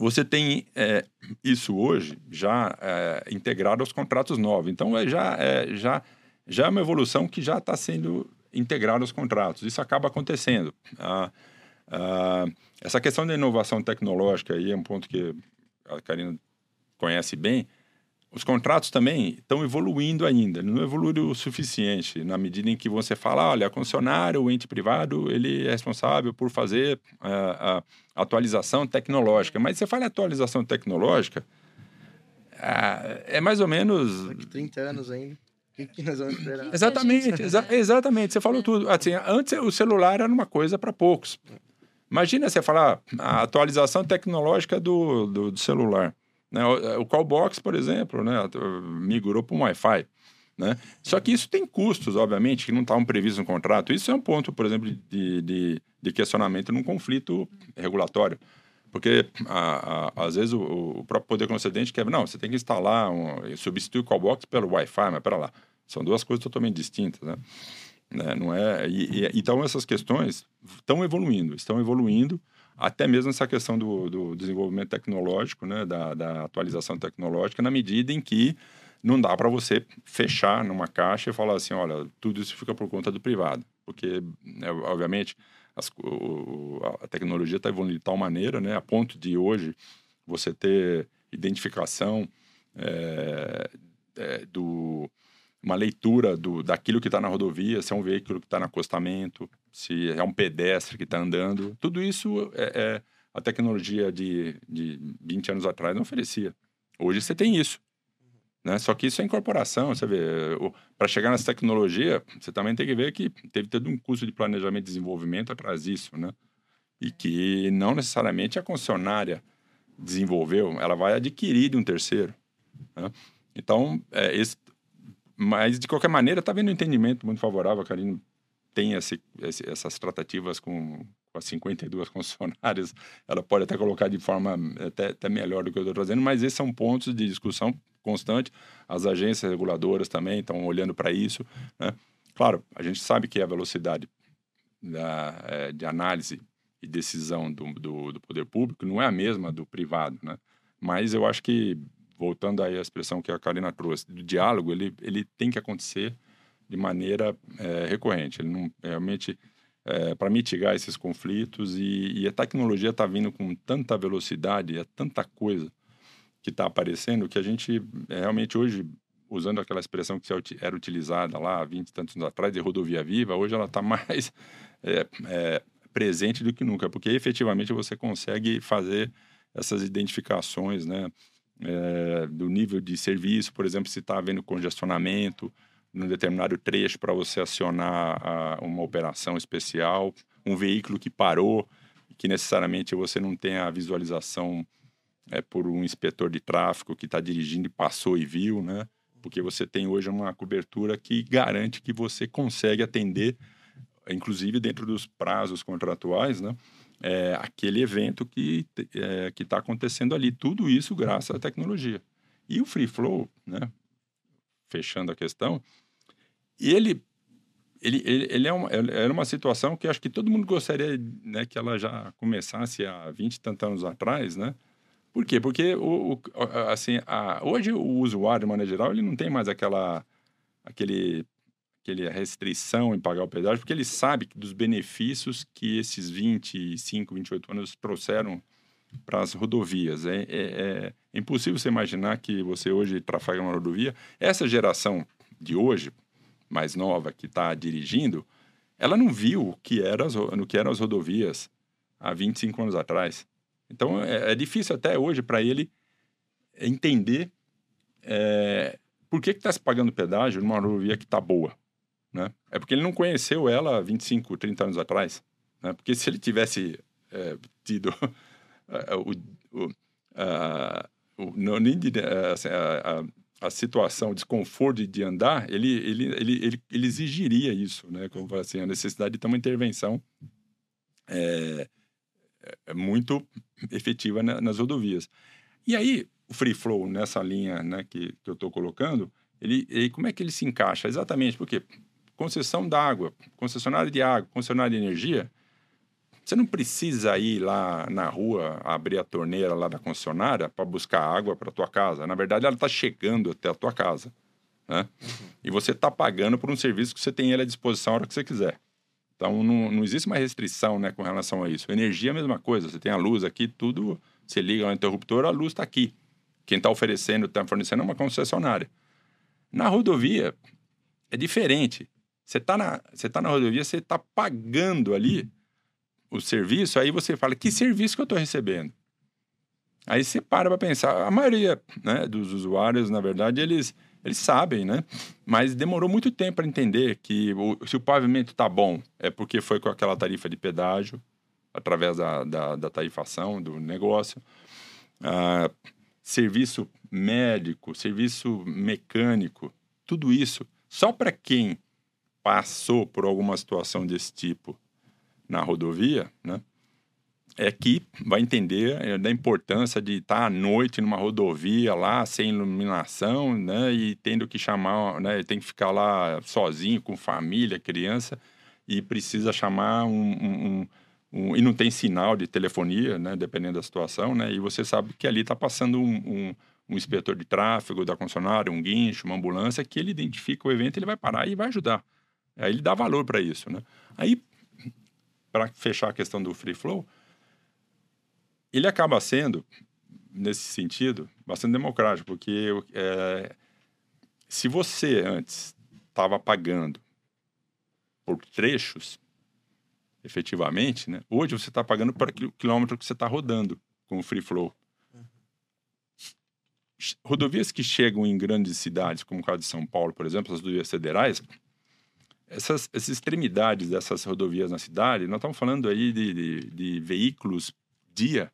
[SPEAKER 3] você tem é, isso hoje já é, integrado aos contratos novos. Então, é, já, é, já, já é uma evolução que já está sendo integrada aos contratos. Isso acaba acontecendo. Ah, ah, essa questão da inovação tecnológica aí é um ponto que a Karina conhece bem os contratos também estão evoluindo ainda, não evoluíram o suficiente, na medida em que você fala, olha, a concessionária, o ente privado, ele é responsável por fazer a, a atualização tecnológica. Mas você fala atualização tecnológica, é mais ou menos...
[SPEAKER 1] Daqui 30 anos ainda. O que nós vamos esperar?
[SPEAKER 3] Exatamente, exa exatamente. Você falou tudo. Assim, antes o celular era uma coisa para poucos. Imagina você falar a atualização tecnológica do, do, do celular. Né? O, o Callbox, por exemplo, né? migrou para um Wi-Fi. Né? Só que isso tem custos, obviamente, que não estavam previstos no contrato. Isso é um ponto, por exemplo, de, de, de questionamento num conflito regulatório. Porque, a, a, às vezes, o, o, próprio poder concedente quer... Não, você tem que instalar, um, substituir o Callbox pelo Wi-Fi, mas pera lá. São duas coisas totalmente distintas, né? né? Não é... E, e, então, essas questões estão evoluindo, estão evoluindo até mesmo essa questão do, do desenvolvimento tecnológico, né, da, da, atualização tecnológica, na medida em que não dá para você fechar numa caixa e falar assim, olha, tudo isso fica por conta do privado, porque, né, obviamente, as, o, a tecnologia está evoluindo de tal maneira, né, a ponto de hoje você ter identificação é, é, do uma leitura do, daquilo que está na rodovia, se é um veículo que está no acostamento, se é um pedestre que está andando. Tudo isso é, é, a tecnologia de, de 20 anos atrás não oferecia. Hoje você tem isso. Né? Só que isso é incorporação, você vê. Para chegar nessa tecnologia, você também tem que ver que teve todo um custo de planejamento e desenvolvimento atrás disso, né? E que não necessariamente a concessionária desenvolveu, ela vai adquirir de um terceiro. Né? Então, é, esse, mas, de qualquer maneira, está vendo um entendimento muito favorável. A Karine tem esse, esse, essas tratativas com, com as 52 concessionárias. Ela pode até colocar de forma até, até melhor do que eu estou trazendo, mas esses são pontos de discussão constante. As agências reguladoras também estão olhando para isso. Né? Claro, a gente sabe que a velocidade da, é, de análise e decisão do, do, do, poder público não é a mesma do privado, né? Mas eu acho que voltando aí à expressão que a Karina trouxe, do diálogo, ele, ele tem que acontecer de maneira é, recorrente. Ele não realmente é, para mitigar esses conflitos e, e a tecnologia está vindo com tanta velocidade, é tanta coisa que está aparecendo que a gente é, realmente hoje usando aquela expressão que era utilizada lá há 20 e tantos anos atrás de rodovia viva, hoje ela está mais é, é, presente do que nunca, porque efetivamente você consegue fazer essas identificações, né? É, do nível de serviço, por exemplo, se está havendo congestionamento num determinado trecho para você acionar a, uma operação especial, um veículo que parou, que necessariamente você não tem a visualização é, por um inspetor de tráfego que está dirigindo e passou e viu, né? Porque você tem hoje uma cobertura que garante que você consegue atender, inclusive dentro dos prazos contratuais, né? É, aquele evento que é, está acontecendo ali. Tudo isso graças à tecnologia. E o Free Flow, né, fechando a questão, ele, ele, ele, ele é uma, era uma situação que acho que todo mundo gostaria né, que ela já começasse há 20 e tantos anos atrás, né? Por quê? Porque o, o assim, a, hoje o usuário, de maneira geral, ele não tem mais aquela, aquele, aquele restrição em pagar o pedágio, porque ele sabe dos benefícios que esses 25, 28 anos trouxeram para as rodovias. É, é, é, impossível você imaginar que você hoje trafega uma rodovia. Essa geração de hoje, mais nova, que está dirigindo, ela não viu o que, era as, no que eram as rodovias há 25 anos atrás. Então, é, é difícil até hoje para ele entender é, por que está se pagando pedágio numa rodovia que está boa. Né? É porque ele não conheceu ela 25, 30 anos atrás. Né? Porque se ele tivesse é, tido o, o, a, o, não, nem de, assim, a, a, a, situação, o desconforto de andar, ele, ele, ele, ele, ele exigiria isso, né? Como assim, a necessidade de ter uma intervenção é, é muito efetiva nas rodovias. E aí, o free flow nessa linha né, que, que eu estou colocando, ele, ele, como é que ele se encaixa? Exatamente porque concessão d'água, concessionária de água, concessionária de energia, você não precisa ir lá na rua abrir a torneira lá da concessionária para buscar água para tua casa. Na verdade, ela está chegando até a tua casa. Né? Uhum. E você está pagando por um serviço que você tem ele à disposição a hora que você quiser. Então, não, não existe uma restrição né, com relação a isso. Energia é a mesma coisa. Você tem a luz aqui, tudo. Você liga o interruptor, a luz está aqui. Quem está oferecendo, está fornecendo é uma concessionária. Na rodovia, é diferente. Você está na, você tá na rodovia, você está pagando ali o serviço, aí você fala, que serviço que eu estou recebendo? Aí você para para pensar. A maioria né, dos usuários, na verdade, eles, eles sabem, né? Mas demorou muito tempo para entender que o, se o pavimento está bom, é porque foi com aquela tarifa de pedágio, através da, da, da tarifação do negócio. Ah, serviço médico, serviço mecânico, tudo isso, só para quem passou por alguma situação desse tipo na rodovia, né? É que vai entender é, da importância de estar à noite numa rodovia lá, sem iluminação, né? E tendo que chamar, né? Tem que ficar lá sozinho, com família, criança, e precisa chamar um, um, um e não tem sinal de telefonia, né? Dependendo da situação, né? E você sabe que ali está passando um, um inspetor de tráfego da concessionária, um guincho, uma ambulância, que ele identifica o evento, ele vai parar e vai ajudar. Aí ele dá valor para isso, né? Aí para fechar a questão do free flow, ele acaba sendo, nesse sentido, bastante democrático, porque é, se você antes estava pagando por trechos, efetivamente, né, hoje você está pagando por quilômetro que você está rodando com o free flow. Rodovias que chegam em grandes cidades, como o caso de São Paulo, por exemplo, as rodovias federais, essas, essas extremidades dessas rodovias na cidade, nós estamos falando aí de, de, de veículos dia,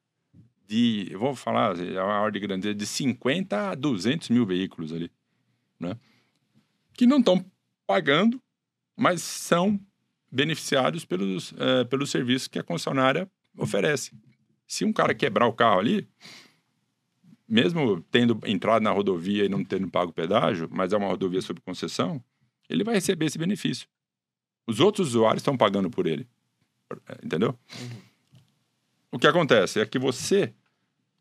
[SPEAKER 3] de, eu vou falar é a ordem de grandeza, de 50 a 200 mil veículos ali, né? Que não estão pagando, mas são beneficiados pelos, é, pelos serviços que a concessionária oferece. Se um cara quebrar o carro ali, mesmo tendo entrado na rodovia e não tendo pago pedágio, mas é uma rodovia sob concessão, ele vai receber esse benefício. Os outros usuários estão pagando por ele. Entendeu? Uhum. O que acontece é que você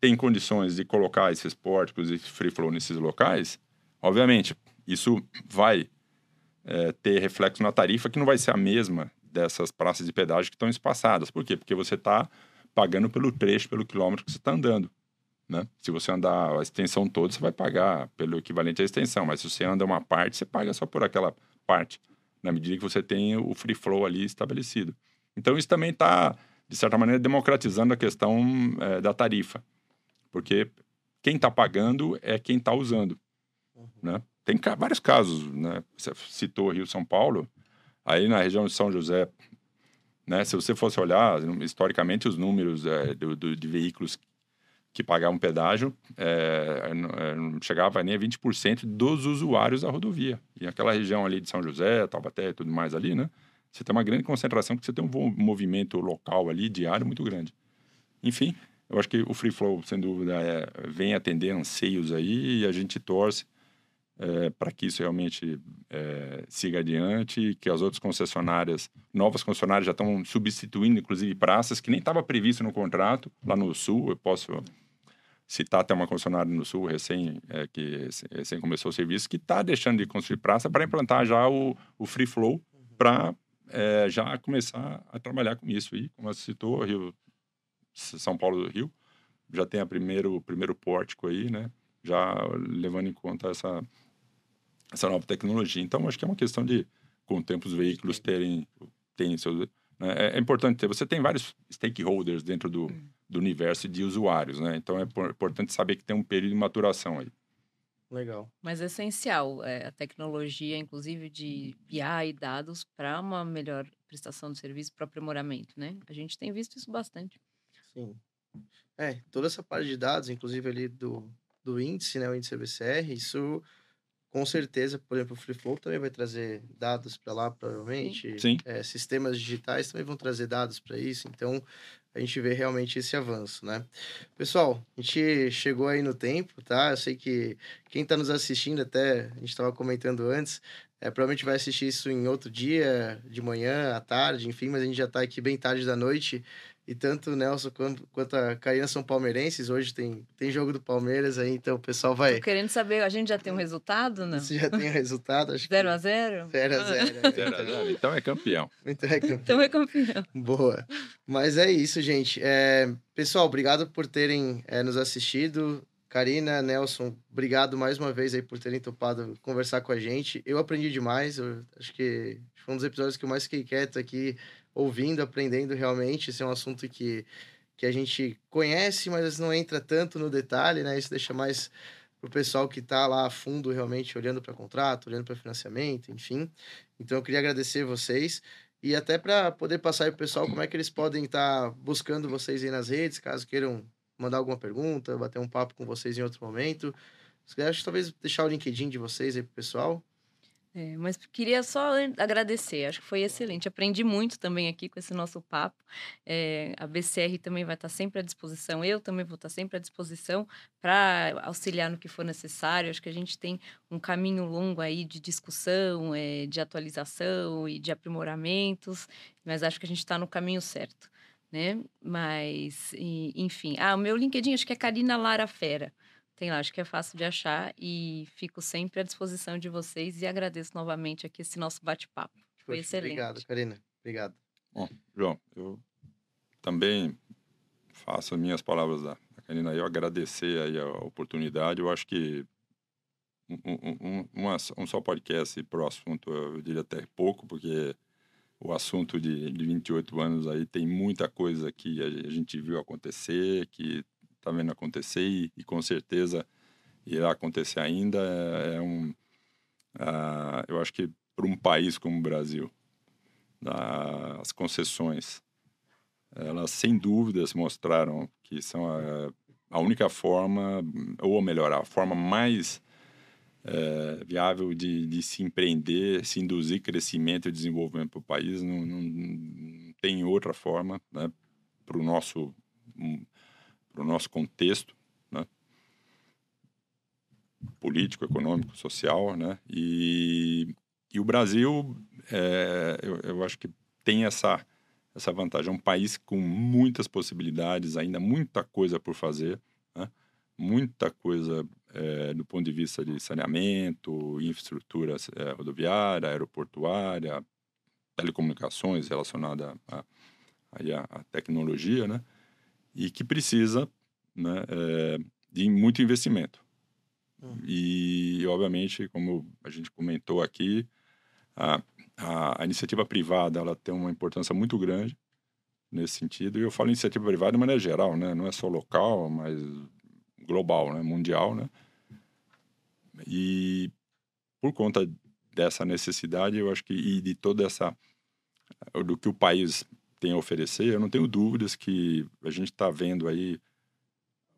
[SPEAKER 3] tem condições de colocar esses pórticos e free flow nesses locais, obviamente, isso vai é, ter reflexo na tarifa que não vai ser a mesma dessas praças de pedágio que estão espaçadas. Por quê? Porque você está pagando pelo trecho, pelo quilômetro que você está andando. Né? Se você andar a extensão toda, você vai pagar pelo equivalente à extensão, mas se você anda uma parte, você paga só por aquela parte, na medida que você tem o free flow ali estabelecido. Então, isso também está, de certa maneira, democratizando a questão é, da tarifa, porque quem está pagando é quem está usando. Uhum. Né? Tem vários casos, né? você citou Rio-São Paulo, aí na região de São José, né? se você fosse olhar historicamente os números é, do, do, de veículos que pagavam pedágio é, não chegava nem a 20% dos usuários da rodovia. E aquela região ali de São José, Taubaté e tudo mais ali, né? Você tem uma grande concentração, porque você tem um movimento local ali, diário, muito grande. Enfim, eu acho que o Free Flow, sem dúvida, é, vem atender anseios aí e a gente torce é, para que isso realmente é, siga adiante, que as outras concessionárias, novas concessionárias já estão substituindo, inclusive, praças que nem estava previsto no contrato lá no Sul. Eu posso citar até uma concessionária no Sul, recém, é, que recém começou o serviço, que está deixando de construir praça para implantar já o, o Free Flow para é, já começar a trabalhar com isso. E, como você citou, Rio, São Paulo do Rio, já tem a primeiro, primeiro pórtico aí, né? Já levando em conta essa, essa nova tecnologia. Então, acho que é uma questão de, com o tempo, os veículos terem, terem seus... Né? É, é, importante ter... Você tem vários stakeholders dentro do, do universo de usuários, né? Então, é importante saber que tem um período de maturação aí.
[SPEAKER 1] Legal.
[SPEAKER 2] Mas é essencial é, a tecnologia, inclusive de BI e dados, para uma melhor prestação de serviço, para aprimoramento, né? A gente tem visto isso bastante.
[SPEAKER 1] Sim. É, toda essa parte de dados, inclusive ali do, do índice, né, o índice BCR, isso com certeza, por exemplo, o Free Flow também vai trazer dados para lá, provavelmente.
[SPEAKER 3] Sim.
[SPEAKER 1] É, sistemas digitais também vão trazer dados para isso. Então, a gente vê realmente esse avanço, né? Pessoal, a gente chegou aí no tempo, tá? Eu sei que quem está nos assistindo, até a gente estava comentando antes, é, provavelmente vai assistir isso em outro dia, de manhã, à tarde, enfim, mas a gente já está aqui bem tarde da noite. E tanto o Nelson quanto, quanto a Karina são palmeirenses. Hoje tem, tem jogo do Palmeiras aí, então o pessoal vai.
[SPEAKER 2] Tô querendo saber, a gente já tem um resultado, não?
[SPEAKER 1] Você já tem o um resultado?
[SPEAKER 2] 0x0?
[SPEAKER 1] 0x0.
[SPEAKER 3] Então é campeão.
[SPEAKER 1] Então é campeão.
[SPEAKER 2] Então é campeão.
[SPEAKER 1] Boa. Mas é isso, gente. É... Pessoal, obrigado por terem é, nos assistido. Karina, Nelson, obrigado mais uma vez aí por terem topado conversar com a gente. Eu aprendi demais. Eu acho que foi um dos episódios que eu mais fiquei quieto aqui ouvindo, aprendendo realmente. Esse é um assunto que, que a gente conhece, mas não entra tanto no detalhe, né? Isso deixa mais para o pessoal que está lá a fundo, realmente olhando para contrato, olhando para financiamento, enfim. Então, eu queria agradecer vocês e até para poder passar para o pessoal como é que eles podem estar tá buscando vocês aí nas redes, caso queiram mandar alguma pergunta, bater um papo com vocês em outro momento. Acho que talvez deixar o LinkedIn de vocês aí o pessoal.
[SPEAKER 2] É, mas queria só agradecer, acho que foi excelente. Aprendi muito também aqui com esse nosso papo. É, a BCR também vai estar sempre à disposição, eu também vou estar sempre à disposição para auxiliar no que for necessário. Acho que a gente tem um caminho longo aí de discussão, é, de atualização e de aprimoramentos, mas acho que a gente está no caminho certo. Né? Mas, enfim. Ah, o meu LinkedIn acho que é Karina Lara Fera. Tem lá, acho que é fácil de achar e fico sempre à disposição de vocês e agradeço novamente aqui esse nosso bate-papo. Foi excelente.
[SPEAKER 1] Obrigado, Karina. Obrigado.
[SPEAKER 3] Bom, João, eu também faço as minhas palavras da, da Karina eu agradecer aí a oportunidade. Eu acho que um, um, um, um só podcast para o assunto, eu diria até pouco, porque o assunto de, de 28 anos aí tem muita coisa que a gente viu acontecer, que está vendo acontecer e, e, com certeza irá acontecer ainda. É, é um, uh, eu acho que para um país como o Brasil, uh, as concessões, elas sem dúvidas mostraram que são a, a única forma, ou melhor, a forma mais é, viável de, de, se empreender, se induzir crescimento e desenvolvimento para o país. Não, não, não, tem outra forma né, para o nosso para o nosso contexto né? político, econômico, social, né? E, e o Brasil, é, eu, eu acho que tem essa essa vantagem. É um país com muitas possibilidades, ainda muita coisa por fazer, né? muita coisa é, do ponto de vista de saneamento, infraestrutura é, rodoviária, aeroportuária, telecomunicações relacionada a, a, a tecnologia, né? E que precisa né, é, de muito investimento. Uhum. E, obviamente, como a gente comentou aqui, a, a, a, iniciativa privada ela tem uma importância muito grande nesse sentido. E eu falo iniciativa privada de maneira geral, né? não é só local, mas global, né? mundial. Né? E por conta dessa necessidade, eu acho que e de toda essa do que o país tem a oferecer, eu não tenho dúvidas que a gente está vendo aí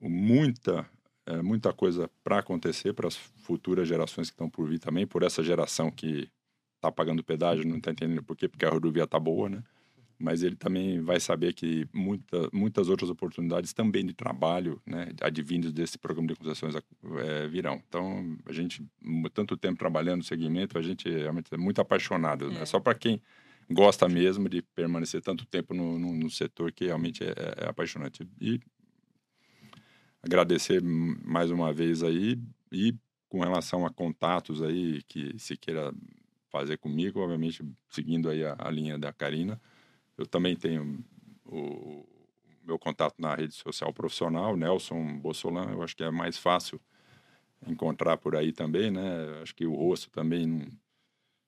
[SPEAKER 3] muita é, muita coisa para acontecer para as futuras gerações que estão por vir também, por essa geração que está pagando pedágio, não está entendendo por quê, porque a rodovia está boa, né? Mas ele também vai saber que muita, muitas outras oportunidades também de trabalho, né, advindos desse programa de concessões é, virão. Então, a gente, tanto tempo trabalhando no segmento, a gente realmente é muito apaixonado. Né? É. Né? Só para quem gosta mesmo de permanecer tanto tempo no, no, no setor que realmente é, é, apaixonante. E agradecer mais uma vez aí e com relação a contatos aí que se queira fazer comigo, obviamente seguindo aí a, a linha da Karina, eu também tenho o meu contato na rede social profissional, Nelson Bossolan, eu acho que é mais fácil encontrar por aí também, né? Acho que o rosto também não,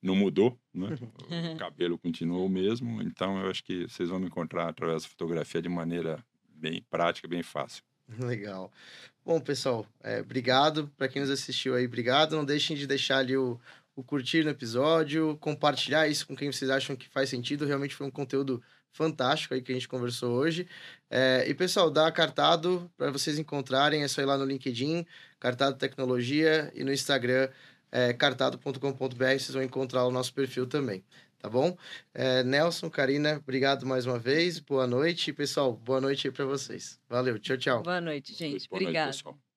[SPEAKER 3] não mudou, né? O cabelo continuou o mesmo, então eu acho que vocês vão me encontrar através da fotografia de maneira bem prática, bem fácil.
[SPEAKER 1] Legal. Bom, pessoal, é, obrigado para quem nos assistiu aí, obrigado. Não deixem de deixar ali o, o curtir no episódio, compartilhar isso com quem vocês acham que faz sentido. Realmente foi um conteúdo fantástico aí que a gente conversou hoje. É, e, pessoal, dá cartado para vocês encontrarem, é só ir lá no LinkedIn, Cartado Tecnologia, e no Instagram, é, cartado.com.br, vocês vão encontrar o nosso perfil também. Tá bom? É, Nelson, Karina, obrigado mais uma vez. Boa noite. Pessoal, boa noite aí para vocês. Valeu. Tchau, tchau.
[SPEAKER 2] Boa noite, gente. Boa Obrigado. Noite,